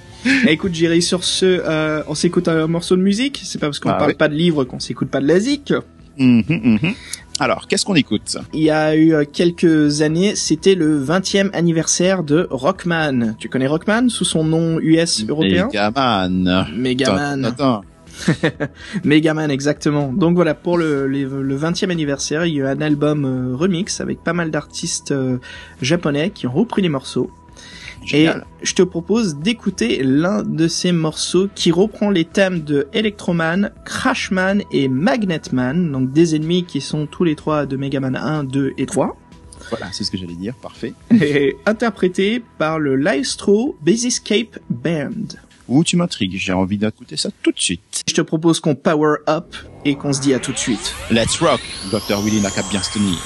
Écoute, Jerry, sur ce, euh, on s'écoute un morceau de musique. C'est pas parce qu'on Ah parle pas de livres qu'on s'écoute pas de la zik. Mhm, mhm. Alors, qu'est-ce qu'on écoute? Il y a eu euh, quelques années, c'était le 20e anniversaire de Rockman. Tu connais Rockman sous son nom US européen? Megaman. Megaman. Attends, attends. Megaman, exactement. Donc voilà, pour le, les- le 20e anniversaire, il y a eu un album euh, remix avec pas mal d'artistes euh, japonais qui ont repris les morceaux. Génial. Et je te propose d'écouter l'un de ces morceaux qui reprend les thèmes de Electroman, Crashman et Magnetman, donc des ennemis qui sont tous les trois de Megaman 1, 2 et 3, Voilà, c'est ce que j'allais dire, parfait. et interprétés par le Livestro Basiscape Band. Ou tu m'intrigues, j'ai envie d'écouter ça tout de suite. Je te propose qu'on power up et qu'on se dit à tout de suite. Let's rock, Dr. Willy n'a qu'à bien se tenir.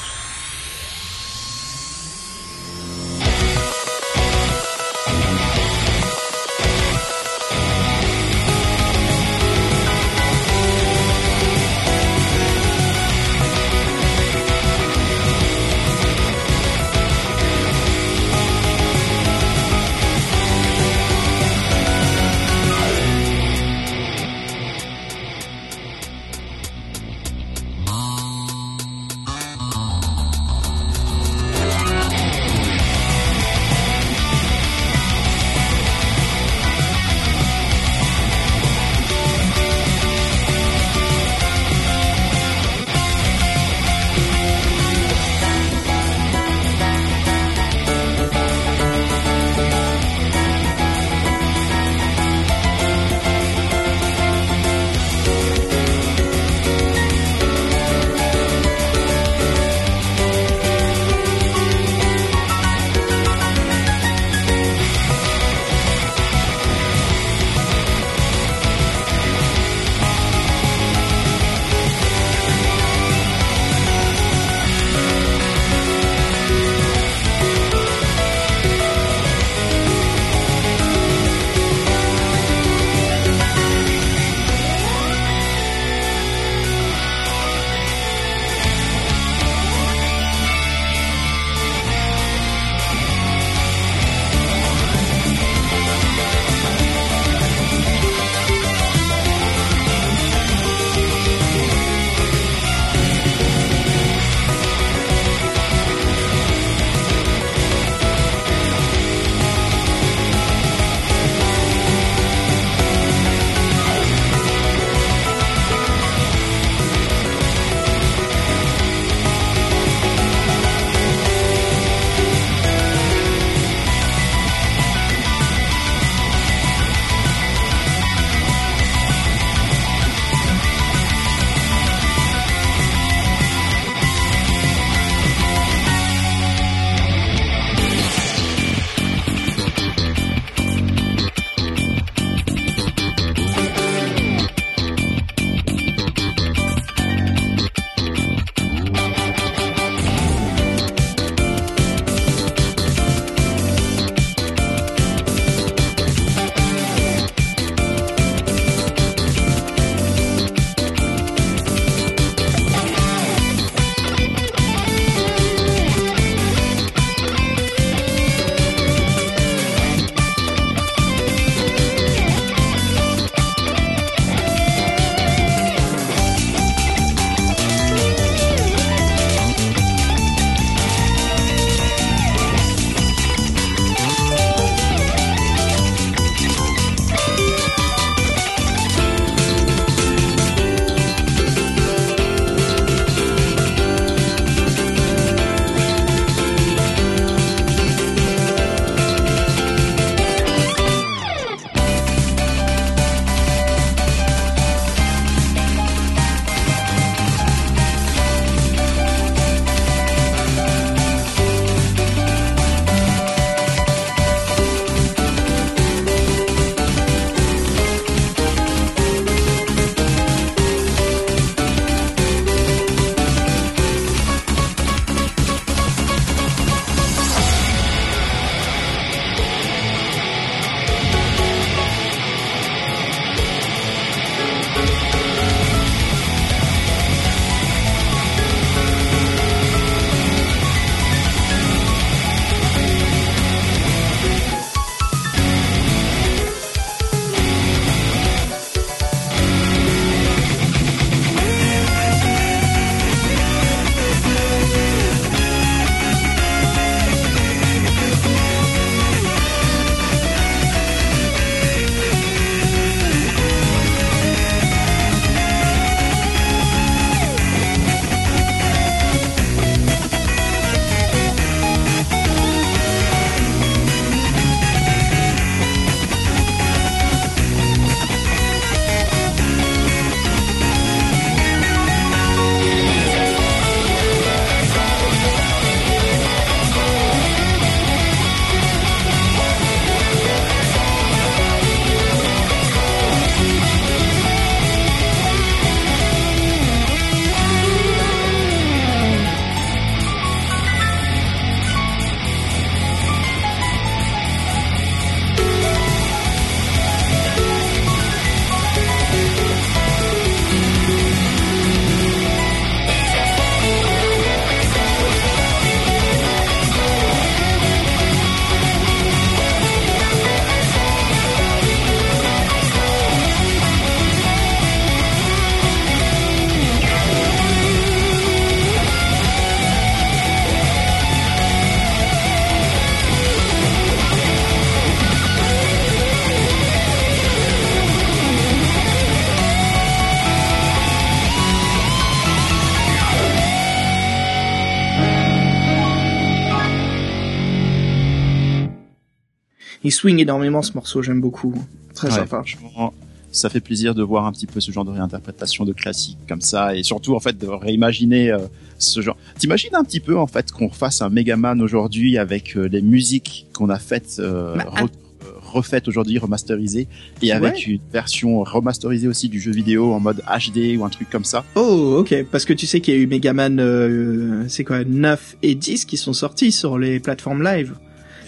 Il swing énormément ce morceau, j'aime beaucoup. Très Ouais, sympa. franchement, ça fait plaisir de voir un petit peu ce genre de réinterprétation de classique comme ça et surtout en fait de réimaginer euh, ce genre. T'imagines un petit peu en fait qu'on fasse un Megaman aujourd'hui avec euh, les musiques qu'on a faites euh, Bah, re- euh, refaites aujourd'hui remasterisées et avec Ouais. une version remasterisée aussi du jeu vidéo en mode HD ou un truc comme ça. Oh, ok. Parce que tu sais qu'il y a eu Megaman, c'est quoi, 9 et 10 qui sont sortis sur les plateformes live.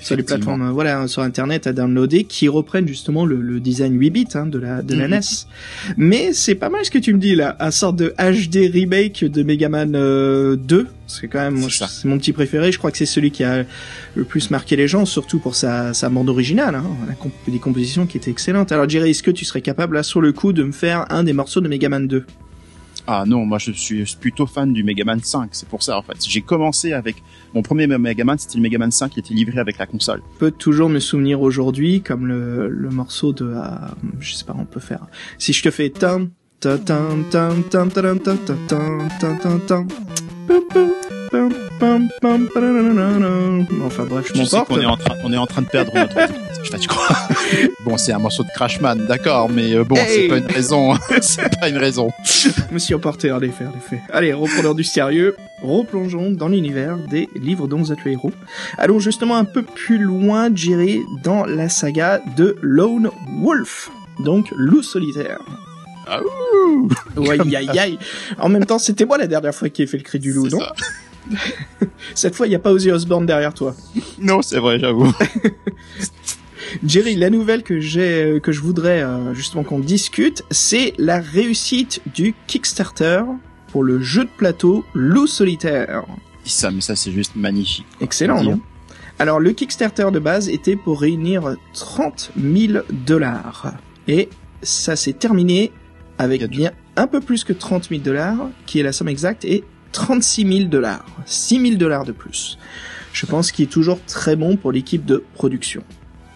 Sur les plateformes, euh, voilà, sur internet à downloader, qui reprennent justement le, le design 8 bits hein, de la de la Mhm. NES. Mais c'est pas mal ce que tu me dis là, un sorte de HD remake de Megaman euh, 2. C'est quand même, C'est mon petit préféré. Je crois que c'est celui qui a le plus marqué les gens, surtout pour sa sa bande originale. Hein, la comp- des compositions qui étaient excellentes. Alors Jerry, est-ce que tu serais capable là sur le coup de me faire un des morceaux de Megaman 2 Ah non, moi je suis plutôt fan du Megaman 5, c'est pour ça en fait. J'ai commencé avec mon premier Megaman, c'était le Megaman 5 qui était livré avec la console. Je peux toujours me souvenir aujourd'hui comme le, le morceau de euh, je sais pas on peut faire si je te fais tan tan tan tan tan tan tan tan tan tan tan enfin bref je qu'on est en train, on est en train de perdre notre crois. Bon, c'est un morceau de Crashman, d'accord, mais euh, bon, c'est Hey pas une raison. c'est pas une raison. je me suis emporté en effet en effet allez reprenons du sérieux replongeons dans l'univers des livres dont vous êtes le héros allons justement un peu plus loin Jerry dans la saga de Lone Wolf donc loup solitaire Ah, ouh, Ouais, aïe, aïe, aïe. En même temps, c'était moi la dernière fois qui ai fait le cri du loup, c'est non ça. Cette fois, il n'y a pas Ozzy Osbourne derrière toi. Non, c'est vrai, j'avoue. Jerry, la nouvelle que j'ai, euh, que je voudrais euh, justement qu'on discute, c'est la réussite du Kickstarter pour le jeu de plateau Loup solitaire. Ça, mais ça, c'est juste magnifique. Excellent, non Alors, le Kickstarter de base était pour réunir 30 000 dollars. Et ça s'est terminé avec bien un peu plus que 30 000 dollars, qui est la somme exacte, et 36 000 dollars. 6 000 dollars de plus. Je pense qu'il est toujours très bon pour l'équipe de production.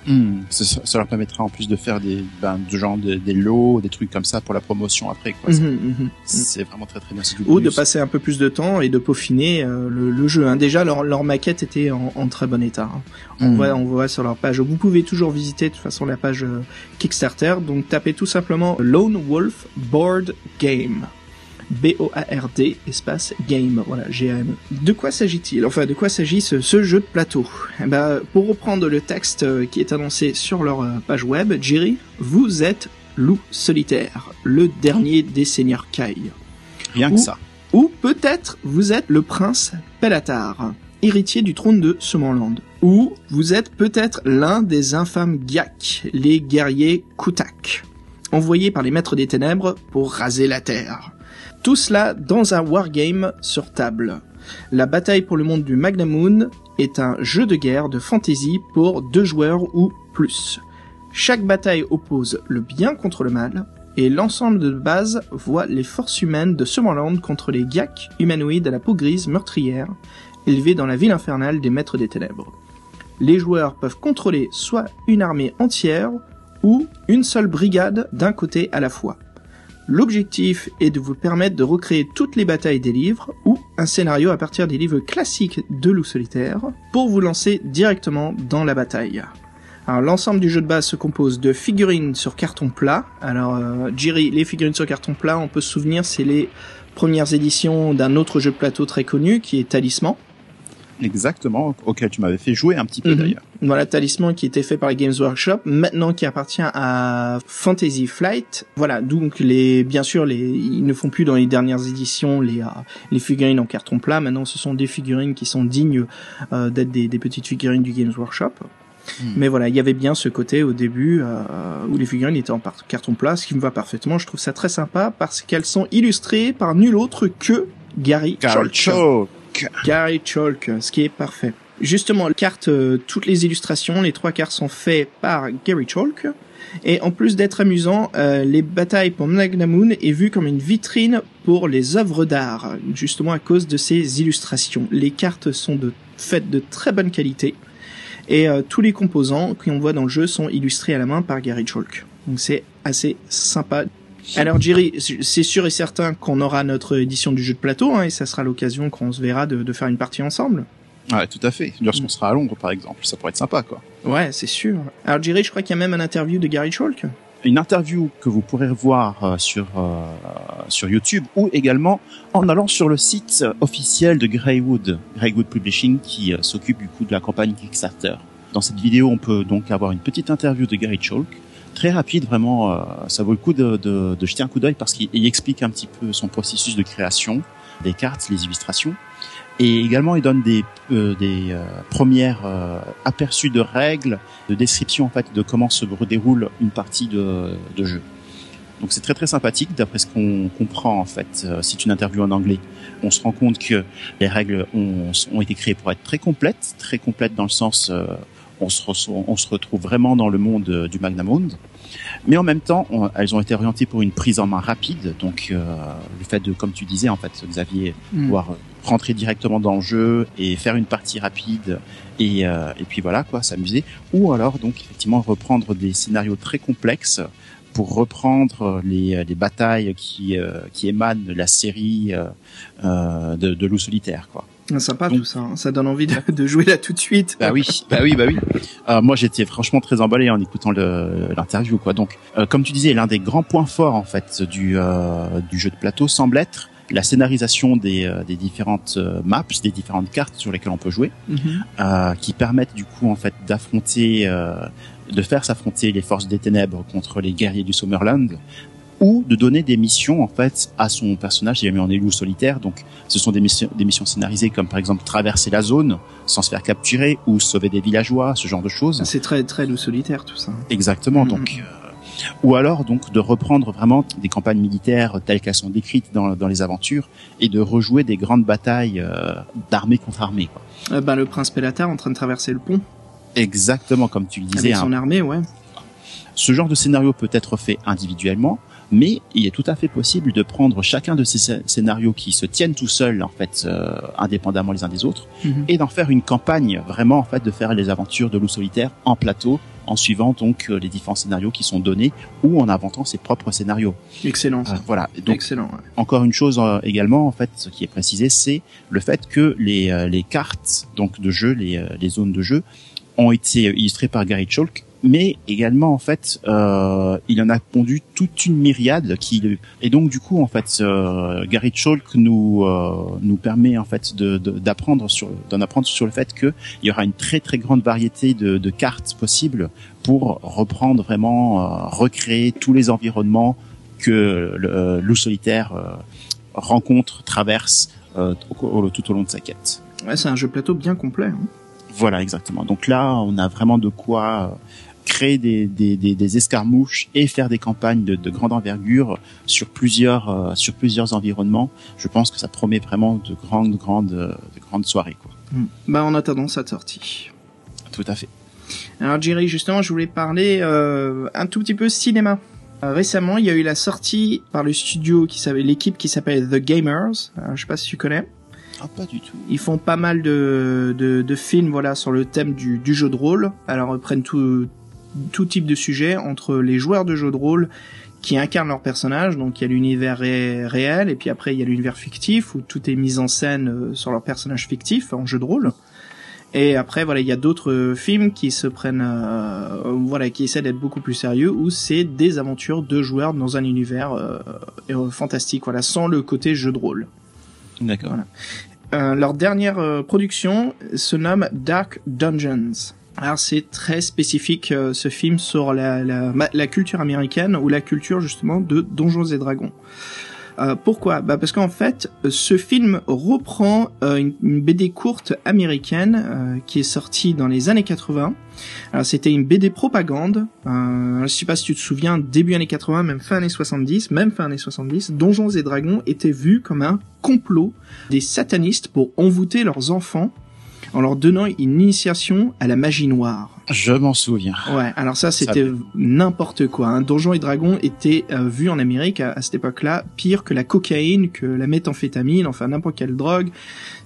Hmm, ça, ça leur permettra en plus de faire des, ben, du genre de- des lots, des trucs comme ça pour la promotion après, quoi. Mhm, mhm. C'est vraiment très très bien. Ou de passer un peu plus de temps et de peaufiner euh, le, le jeu. hein. Déjà, leur, leur maquette était en, en très bon état. hein. On, Hmm. voit, on voit sur leur page. Vous pouvez toujours visiter de toute façon la page euh, Kickstarter. Donc tapez tout simplement Lone Wolf Board Game. B-O-A-R-D, espace game. Voilà, G-A-M. De quoi s'agit-il Enfin, de quoi s'agit ce, ce jeu de plateau eh ben, Pour reprendre le texte euh, qui est annoncé sur leur euh, page web, Jerry, vous êtes loup solitaire, le dernier des seigneurs Kai. Rien Ou- que ça. Ou peut-être vous êtes le prince Pelatar, héritier du trône de Summerland. Ou vous êtes peut-être l'un des infâmes Gyak, les guerriers Kutak, envoyés par les maîtres des ténèbres pour raser la terre. Tout cela dans un wargame sur table. La bataille pour le monde du Magnamoon est un jeu de guerre de fantasy pour deux joueurs ou plus. Chaque bataille oppose le bien contre le mal, et l'ensemble de base voit les forces humaines de Summerland contre les Gyak, humanoïdes à la peau grise meurtrière, élevés dans la ville infernale des Maîtres des Ténèbres. Les joueurs peuvent contrôler soit une armée entière, ou une seule brigade d'un côté à la fois. L'objectif est de vous permettre de recréer toutes les batailles des livres, ou un scénario à partir des livres classiques de Loup Solitaire, pour vous lancer directement dans la bataille. L'ensemble du jeu de base se compose de figurines sur carton plat. Alors euh, Jerry, les figurines sur carton plat, on peut se souvenir, c'est les premières éditions d'un autre jeu de plateau très connu qui est Talisman. Exactement, auquel tu m'avais fait jouer un petit peu Mhm. d'ailleurs. Voilà, Talisman qui était fait par Games Workshop, maintenant qui appartient à Fantasy Flight. Voilà, donc les, bien sûr, les, ils ne font plus dans les dernières éditions les, euh, les figurines en carton plat. Maintenant, ce sont des figurines qui sont dignes euh, d'être des, des petites figurines du Games Workshop. Hmm. Mais voilà, il y avait bien ce côté au début euh, où les figurines étaient en carton plat, ce qui me va parfaitement. Je trouve ça très sympa parce qu'elles sont illustrées par nul autre que Gary Carl Gary Chalk, ce qui est parfait. Justement, la carte, euh, toutes les illustrations, les trois cartes sont faites par Gary Chalk. Et en plus d'être amusant, euh, les batailles pour Magnamoon est vu comme une vitrine pour les œuvres d'art, justement à cause de ces illustrations. Les cartes sont de, faites de très bonne qualité. Et euh, tous les composants qu'on voit dans le jeu sont illustrés à la main par Gary Chalk. Donc c'est assez sympa. Alors Jerry, c'est sûr et certain qu'on aura notre édition du jeu de plateau, hein, et ça sera l'occasion qu'on se verra de, de faire une partie ensemble. Ouais, tout à fait. Lorsqu'on sera à Londres, par exemple, ça pourrait être sympa, quoi. Ouais, c'est sûr. Alors Jerry, je crois qu'il y a même un interview de Gary Chalk. Une interview que vous pourrez voir euh, sur euh, sur YouTube ou également en allant sur le site officiel de Greywood, Greywood Publishing, qui euh, s'occupe du coup de la campagne Kickstarter. Dans cette vidéo, on peut donc avoir une petite interview de Gary Chalk, très rapide, vraiment, euh, ça vaut le coup de, de, de jeter un coup d'œil parce qu'il il explique un petit peu son processus de création, des cartes, les illustrations, et également il donne des, euh, des euh, premières euh, aperçus de règles, de description en fait de comment se déroule une partie de, de jeu. Donc c'est très très sympathique d'après ce qu'on comprend en fait. Euh, c'est une interview en anglais. On se rend compte que les règles ont, ont été créées pour être très complètes, très complètes dans le sens euh, on se, on se retrouve vraiment dans le monde euh, du Magnamond. Mais en même temps, on- elles ont été orientées pour une prise en main rapide. Donc euh, le fait de, comme tu disais en fait, Xavier, Mm. pouvoir rentrer directement dans le jeu et faire une partie rapide et, euh, et puis voilà quoi, s'amuser. Ou alors donc effectivement reprendre des scénarios très complexes pour reprendre les, les batailles qui, euh, qui émanent de la série euh, euh, de, de loup solitaire quoi. Sympa Donc- tout ça. hein. Ça donne envie de, de jouer là tout de suite. Bah oui, bah oui, bah oui. Euh, moi, j'étais franchement très emballé en écoutant le- l'interview, quoi. Donc, euh, comme tu disais, l'un des grands points forts en fait du euh, du jeu de plateau semble être la scénarisation des, euh, des différentes euh, maps, des différentes cartes sur lesquelles on peut jouer, euh, qui permettent du coup en fait d'affronter, euh, de faire s'affronter les forces des ténèbres contre les guerriers du Summerland, ou de donner des missions en fait à son personnage si jamais on est loup solitaire. Donc, ce sont des missions, des missions scénarisées comme par exemple traverser la zone sans se faire capturer ou sauver des villageois, ce genre de choses. C'est très très loup solitaire tout ça. Exactement. Mhm. Donc, euh, ou alors donc de reprendre vraiment des campagnes militaires telles qu'elles sont décrites dans, dans les aventures et de rejouer des grandes batailles euh, d'armée contre armée. Quoi. Euh, bah, le prince Pelatar en train de traverser le pont Exactement comme tu le disais. avec hein. son armée, ouais. Ce genre de scénario peut être fait individuellement, mais il est tout à fait possible de prendre chacun de ces scé- scénarios qui se tiennent tout seuls en fait, euh, indépendamment les uns des autres, Mhm. et d'en faire une campagne vraiment en fait de faire les aventures de loup solitaire en plateau en suivant donc euh, les différents scénarios qui sont donnés ou en inventant ses propres scénarios. Excellent. Euh, voilà. Donc Excellent. ouais. encore une chose euh, également en fait ce qui est précisé c'est le fait que les euh, les cartes donc de jeu les euh, les zones de jeu ont été illustrées par Gary Chalk mais également en fait euh, il en a pondu toute une myriade qui et donc du coup en fait euh, Gary Chalk nous euh, nous permet en fait de de- d'apprendre sur d'en apprendre sur le fait que il y aura une très très grande variété de, de cartes possibles pour reprendre vraiment euh, recréer tous les environnements que le euh, loup solitaire euh, rencontre, traverse euh, tout au long de sa quête. Ouais, c'est un jeu plateau bien complet. hein. Voilà, exactement. Donc là, on a vraiment de quoi euh, créer des, des, des, des escarmouches et faire des campagnes de, de grande envergure sur plusieurs euh, sur plusieurs environnements. Je pense que ça promet vraiment de grandes grandes de grandes soirées, quoi. Mm. Bah, en attendant sa sortie. Tout à fait. Alors Jerry, justement, je voulais parler euh, un tout petit peu cinéma. Euh, récemment, il y a eu la sortie par le studio qui s'appelle l'équipe qui s'appelle The Gamers. Alors, je sais pas si tu connais. Ah, pas du tout. Ils font pas mal de, de, de films, voilà, sur le thème du, du jeu de rôle. Alors, ils prennent tout, tout type de sujet entre les joueurs de jeux de rôle qui incarnent leur personnage. Donc, il y a l'univers ré- réel et puis après, il y a l'univers fictif où tout est mis en scène euh, sur leur personnage fictif en jeu de rôle. Et après, voilà, il y a d'autres euh, films qui se prennent, euh, euh, voilà, qui essaient d'être beaucoup plus sérieux, où c'est des aventures de joueurs dans un univers euh, fantastique, voilà, sans le côté jeu de rôle. D'accord. Voilà. Euh, leur dernière production se nomme Dark Dungeons. Alors c'est très spécifique euh, ce film sur la, la, la culture américaine ou la culture justement de Donjons et Dragons. Euh, pourquoi? Bah Parce qu'en fait, ce film reprend euh, une, une BD courte américaine euh, qui est sortie dans les années 80. Alors c'était une BD propagande. Euh, je sais pas si tu te souviens, début années 80, même fin années 70, même fin années 70, Donjons et Dragons était vu comme un complot des satanistes pour envoûter leurs enfants en leur donnant une initiation à la magie noire. Je m'en souviens. Ouais, alors ça c'était n'importe quoi. Hein. Donjons et Dragons était euh, vu en Amérique à, à cette époque-là pire que la cocaïne, que la méthamphétamine, enfin n'importe quelle drogue.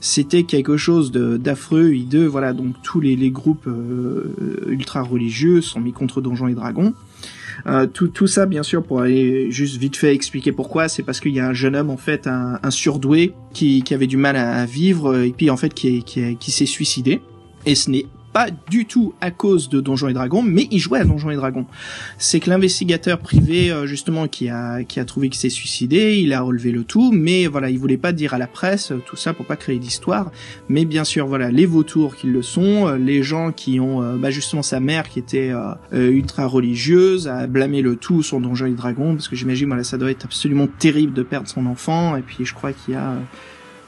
C'était quelque chose de d'affreux, hideux. Voilà, donc tous les, les groupes euh, ultra religieux sont mis contre Donjons et Dragons. Euh, tout, tout ça, bien sûr, pour aller juste vite fait expliquer pourquoi, c'est parce qu'il y a un jeune homme, en fait, un, un surdoué, qui, qui avait du mal à, à vivre, et puis en fait, qui, qui, qui s'est suicidé. Et ce n'est pas du tout à cause de Donjons et Dragons, mais il jouait à Donjons et Dragons. C'est que l'investigateur privé, euh, justement, qui a qui a trouvé qu'il s'est suicidé, il a relevé le tout, mais voilà, il voulait pas dire à la presse euh, tout ça pour pas créer d'histoire. Mais bien sûr, voilà, les vautours qui le sont, euh, les gens qui ont, bah justement, sa mère qui était ultra religieuse, a blâmé le tout sur Donjons et Dragons, parce que j'imagine, voilà, ça doit être absolument terrible de perdre son enfant. Et puis, je crois qu'il y a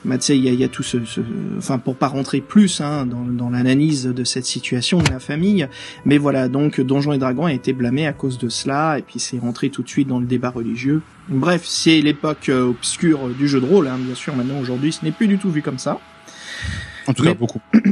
bah, il y a, y a, tout ce, ce, enfin pour pas rentrer plus hein, dans, l'analyse de cette situation de la famille, mais voilà, donc Donjons et Dragons a été blâmé à cause de cela, et puis c'est rentré tout de suite dans le débat religieux. Bref, c'est l'époque euh, obscure du jeu de rôle, hein, bien sûr. Maintenant, aujourd'hui, ce n'est plus du tout vu comme ça. En tout Mais- cas, beaucoup.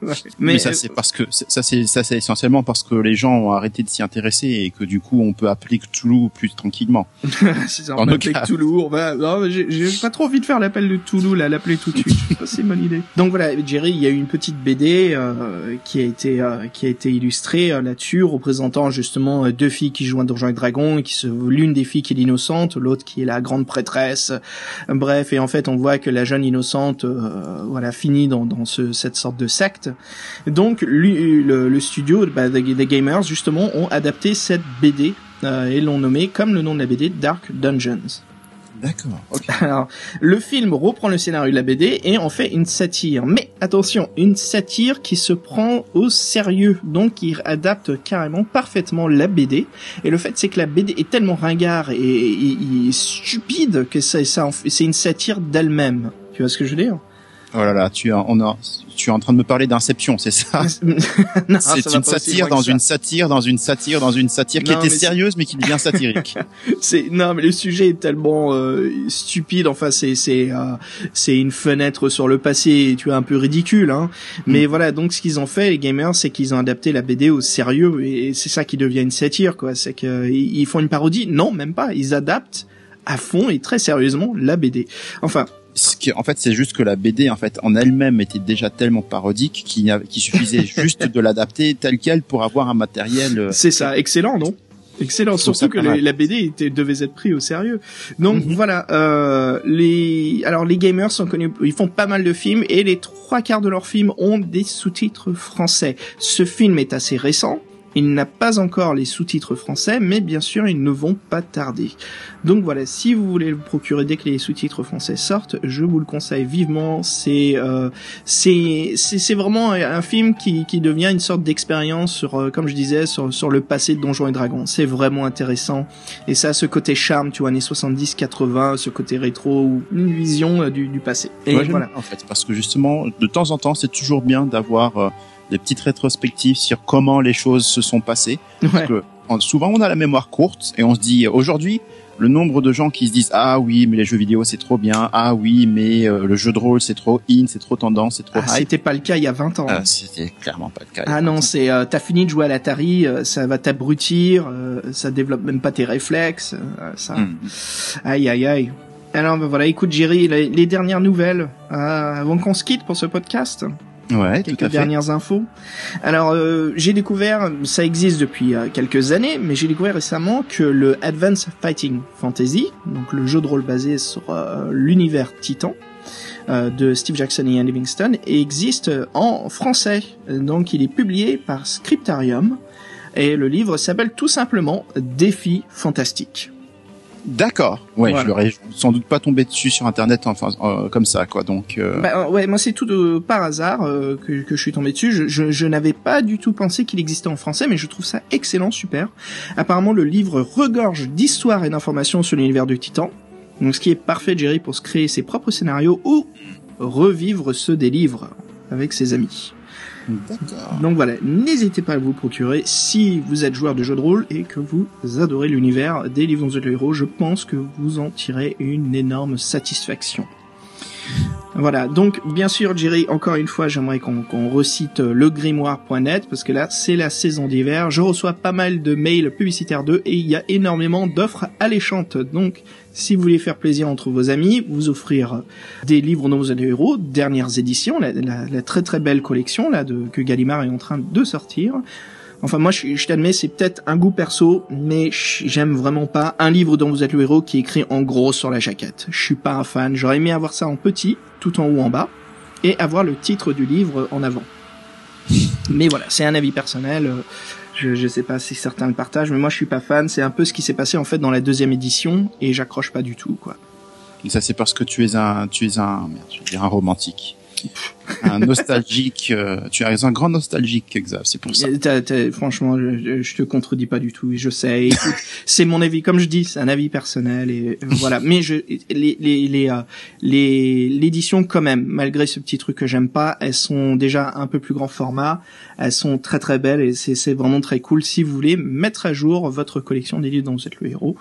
Ouais. Mais, ça, c'est parce que ça, c'est ça, c'est essentiellement parce que les gens ont arrêté de s'y intéresser et que du coup, on peut appeler Cthulhu plus tranquillement. c'est ça, on cas. Cthulhu, on va, non, mais j'ai j'ai pas trop envie de faire l'appel de Cthulhu, là, l'appeler tout de suite. C'est une bonne idée. Donc voilà, Jerry, il y a eu une petite BD, euh, qui a été, euh, qui a été illustrée euh, là-dessus, représentant justement euh, deux filles qui jouent à Donjons et Dragons, et qui se, l'une des filles qui est l'innocente, l'autre qui est la grande prêtresse. Euh, Bref, et en fait, on voit que la jeune innocente, euh, voilà, finit dans, dans ce, cette sorte de secte. Donc, lui, le, le studio, bah, des, des gamers, justement, ont adapté cette BD euh, et l'ont nommé comme le nom de la BD Dark Dungeons. D'accord. Ok. Alors, le film reprend le scénario de la BD et en fait une satire. Mais attention, une satire qui se prend au sérieux, donc qui adapte carrément parfaitement la BD. Et le fait, c'est que la BD est tellement ringard et, et- et stupide que ça, ça c'est une satire d'elle-même. Tu vois ce que je veux dire? Oh là là, tu es, on a, tu es en train de me parler d'Inception, c'est ça C'est une satire dans une satire dans une satire dans une satire qui Non, était mais sérieuse mais qui devient satirique. C'est non mais le sujet est tellement euh, stupide. Enfin c'est c'est euh, c'est une fenêtre sur le passé. Tu vois un peu ridicule. Hein. Mais voilà donc ce qu'ils ont fait les gamers c'est qu'ils ont adapté la BD au sérieux et c'est ça qui devient une satire quoi. C'est que euh, ils ils font une parodie? Non même pas. Ils adaptent à fond et très sérieusement la BD. Enfin Ce qui, en fait, c'est juste que la BD, en fait, en elle-même était déjà tellement parodique qu'il suffisait juste de l'adapter tel quel pour avoir un matériel. euh, C'est ça, excellent, non? Excellent, surtout que la BD était, devait être pris au sérieux. Donc Mhm. voilà, euh, les alors les gamers sont connus, ils font pas mal de films et les trois quarts de leurs films ont des sous-titres français. Ce film est assez récent. Il n'a pas encore les sous-titres français, mais bien sûr, ils ne vont pas tarder. Donc voilà, si vous voulez le procurer dès que les sous-titres français sortent, je vous le conseille vivement. C'est euh, c'est c'est vraiment un film qui qui devient une sorte d'expérience sur euh, comme je disais sur sur le passé de Donjons et Dragons. C'est vraiment intéressant et ça ce côté charme, tu vois, années 70, 80, ce côté rétro ou une vision euh, du du passé. Et voilà. en fait, parce que justement, de temps en temps, c'est toujours bien d'avoir euh, des petites rétrospectives sur comment les choses se sont passées. Ouais. que en- souvent, on a la mémoire courte et on se dit aujourd'hui, le nombre de gens qui se disent ah oui, mais les jeux vidéo c'est trop bien, ah oui, mais euh, le jeu de rôle c'est trop in, c'est trop tendance, c'est trop Ah, hype. c'était pas le cas il y a 20 ans. Ah, c'était clairement pas le cas. Ah non, c'est euh, t'as fini de jouer à l'Atari, euh, ça va t'abrutir, euh, ça développe même pas tes réflexes, euh, ça. Hmm. Aïe aïe aïe. Alors ben voilà, écoute Jerry, les, les dernières nouvelles euh, avant qu'on se quitte pour ce podcast. Ouais, Quelques tout à fait. dernières infos. Alors euh, j'ai découvert, ça existe depuis euh, quelques années, mais j'ai découvert récemment que le Advanced Fighting Fantasy, donc le jeu de rôle basé sur euh, l'univers Titan de Steve Jackson et Ian Livingstone, existe en français. Donc il est publié par Scriptarium et le livre s'appelle tout simplement Défi fantastique. D'accord. Ouais, Voilà. je l'aurais sans doute pas tombé dessus sur internet, enfin euh, comme ça, quoi. Donc. euh, Bah, euh, ouais, moi c'est tout de, par hasard euh, que, que je suis tombé dessus. Je, je, je n'avais pas du tout pensé qu'il existait en français, mais je trouve ça excellent, super. Apparemment, le livre regorge d'histoires et d'informations sur l'univers du Titan. Donc, ce qui est parfait, Jerry, pour se créer ses propres scénarios ou revivre ceux des livres avec ses amis. D'accord. Donc voilà, n'hésitez pas à vous procurer si vous êtes joueur de jeux de rôle et que vous adorez l'univers des livres de héros. Je pense que vous en tirez une énorme satisfaction. Voilà, donc bien sûr, Jerry, encore une fois, j'aimerais qu'on recite euh, legrimoire.net parce que là, c'est la saison d'hiver. Je reçois pas mal de mails publicitaires d'eux et il y a énormément d'offres alléchantes. Donc, si vous voulez faire plaisir entre vos amis, vous offrir des livres nos de héros, dernières éditions, la, très très belle collection là que Gallimard est en train de sortir. Enfin, moi, je, je t'admets, c'est peut-être un goût perso, mais j'aime vraiment pas un livre dont vous êtes le héros qui est écrit en gros sur la jaquette. Je suis pas un fan. J'aurais aimé avoir ça en petit, tout en haut en bas, et avoir le titre du livre en avant. Mais voilà, c'est un avis personnel. Je, je sais pas si certains le partagent, mais moi je suis pas fan. C'est un peu ce qui s'est passé en fait dans la deuxième édition, et j'accroche pas du tout, quoi. Et ça, c'est parce que tu es un, tu es un, merde, je vais dire un romantique. Un nostalgique, euh, tu es un grand nostalgique, Xav, c'est pour ça. T'as- t'as- franchement, je, je- te contredis pas du tout. Je sais. C'est mon avis, comme je dis, c'est un avis personnel et euh, voilà. Mais je, les, les, les, euh, les- l'édition quand même, malgré ce petit truc que j'aime pas, elles sont déjà un peu plus grand format. Elles sont très très belles et c'est, c'est vraiment très cool si vous voulez mettre à jour votre collection des livres dont vous êtes le héros.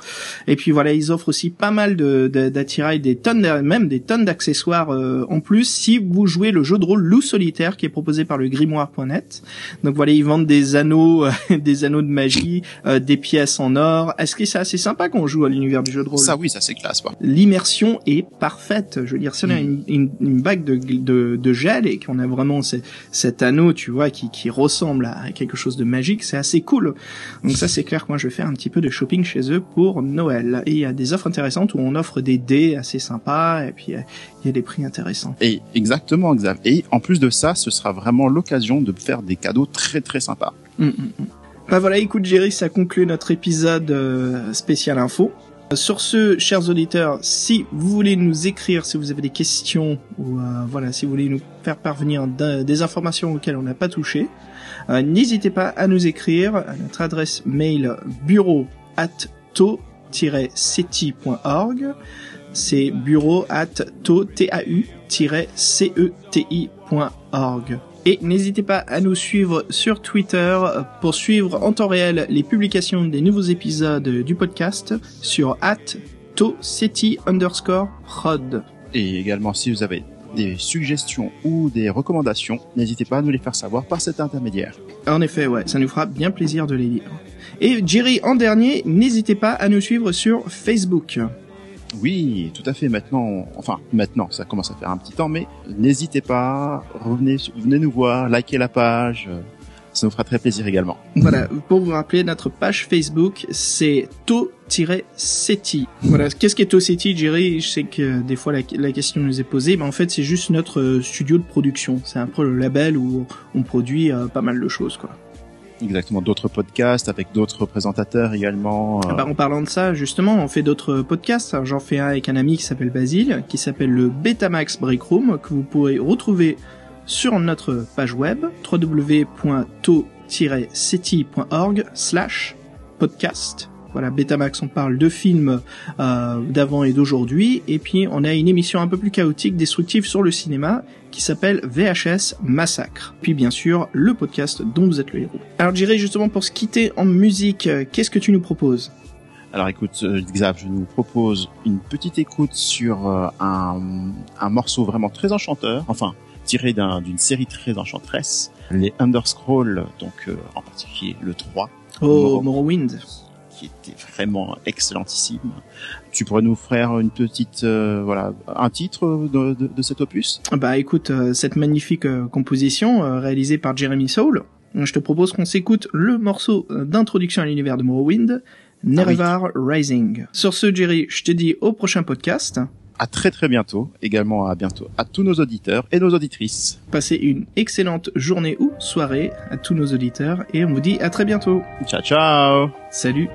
Et puis voilà, ils offrent aussi pas mal de, d'attirail, des tonnes, même des tonnes d'accessoires euh, en plus si vous jouez le jeu de rôle Loup Solitaire qui est proposé par le grimoire.net. Donc voilà, ils vendent des anneaux, euh, des anneaux de magie, euh, des pièces en or. Est-ce que c'est assez sympa qu'on joue à l'univers du jeu de rôle? Ça, oui, ça c'est classe, quoi. L'immersion est parfaite. Je veux dire, si on a Mm. une, une, une bague de, de, de gel et qu'on a vraiment ce- cet anneau, tu vois, qui, qui ressemble à quelque chose de magique, c'est assez cool. Donc ça, c'est clair que moi, je vais faire un petit peu de shopping chez eux pour Noël. Et il y a des offres intéressantes où on offre des dés assez sympas et puis euh, il y a des prix intéressants. Et exactement, Xav. Et en plus de ça, ce sera vraiment l'occasion de faire des cadeaux très très sympas. Mm, mm, mm. Bah voilà, écoute Jerry, ça conclut notre épisode euh, spécial info. Euh, Sur ce, chers auditeurs, si vous voulez nous écrire, si vous avez des questions ou euh, voilà, si vous voulez nous faire parvenir des informations auxquelles on n'a pas touché, n'hésitez pas à nous écrire à notre adresse mail bureau at to-seti.org. C'est bureau at to-ceti.org. Et n'hésitez pas à nous suivre sur Twitter pour suivre en temps réel les publications des nouveaux épisodes du podcast sur at underscore prod. Et également, si vous avez des suggestions ou des recommandations, n'hésitez pas à nous les faire savoir par cet intermédiaire. En effet, ouais, ça nous fera bien plaisir de les lire. Et Jerry, en dernier, n'hésitez pas à nous suivre sur Facebook. Oui, tout à fait. Maintenant, enfin maintenant, ça commence à faire un petit temps, mais n'hésitez pas, revenez, venez nous voir, likez la page, ça nous fera très plaisir également. Voilà, pour vous rappeler, notre page Facebook, c'est to-seti. Voilà, qu'est-ce qu'est to-seti, Jerry? Je sais que des fois la, la question nous est posée, mais en fait c'est juste notre euh, studio de production. C'est un peu le label où on produit euh, pas mal de choses, quoi. Exactement, d'autres podcasts avec d'autres présentateurs également. euh, Ah bah, en parlant de ça, justement, on fait d'autres podcasts. J'en fais un avec un ami qui s'appelle Basile, qui s'appelle le Betamax Break Room, que vous pourrez retrouver sur notre page web www.to-seti.org slash podcast. Voilà, Betamax, on parle de films euh, d'avant et d'aujourd'hui, et puis on a une émission un peu plus chaotique, destructive sur le cinéma, qui s'appelle VHS Massacre. Puis bien sûr, le podcast dont vous êtes le héros. Alors Jerry, justement, pour se quitter en musique, euh, qu'est-ce que tu nous proposes? Alors écoute, euh, Xav, je nous propose une petite écoute sur euh, un, un morceau vraiment très enchanteur, enfin tiré d'un- d'une série très enchanteresse, les Underscroll, donc euh, en particulier le 3, Oh, Morrow- Morrowind. Qui était vraiment excellentissime. Tu pourrais nous faire une petite, euh, voilà, un titre de, de, de cet opus? Bah écoute, euh, cette magnifique euh, composition réalisée par Jeremy Soule, je te propose qu'on s'écoute le morceau d'introduction à l'univers de Morrowind, Nerevar Rising. Sur ce, Jerry, je te dis au prochain podcast. À très très bientôt, également à bientôt à tous nos auditeurs et nos auditrices. Passez une excellente journée ou soirée à tous nos auditeurs et on vous dit à très bientôt. Ciao ciao Salut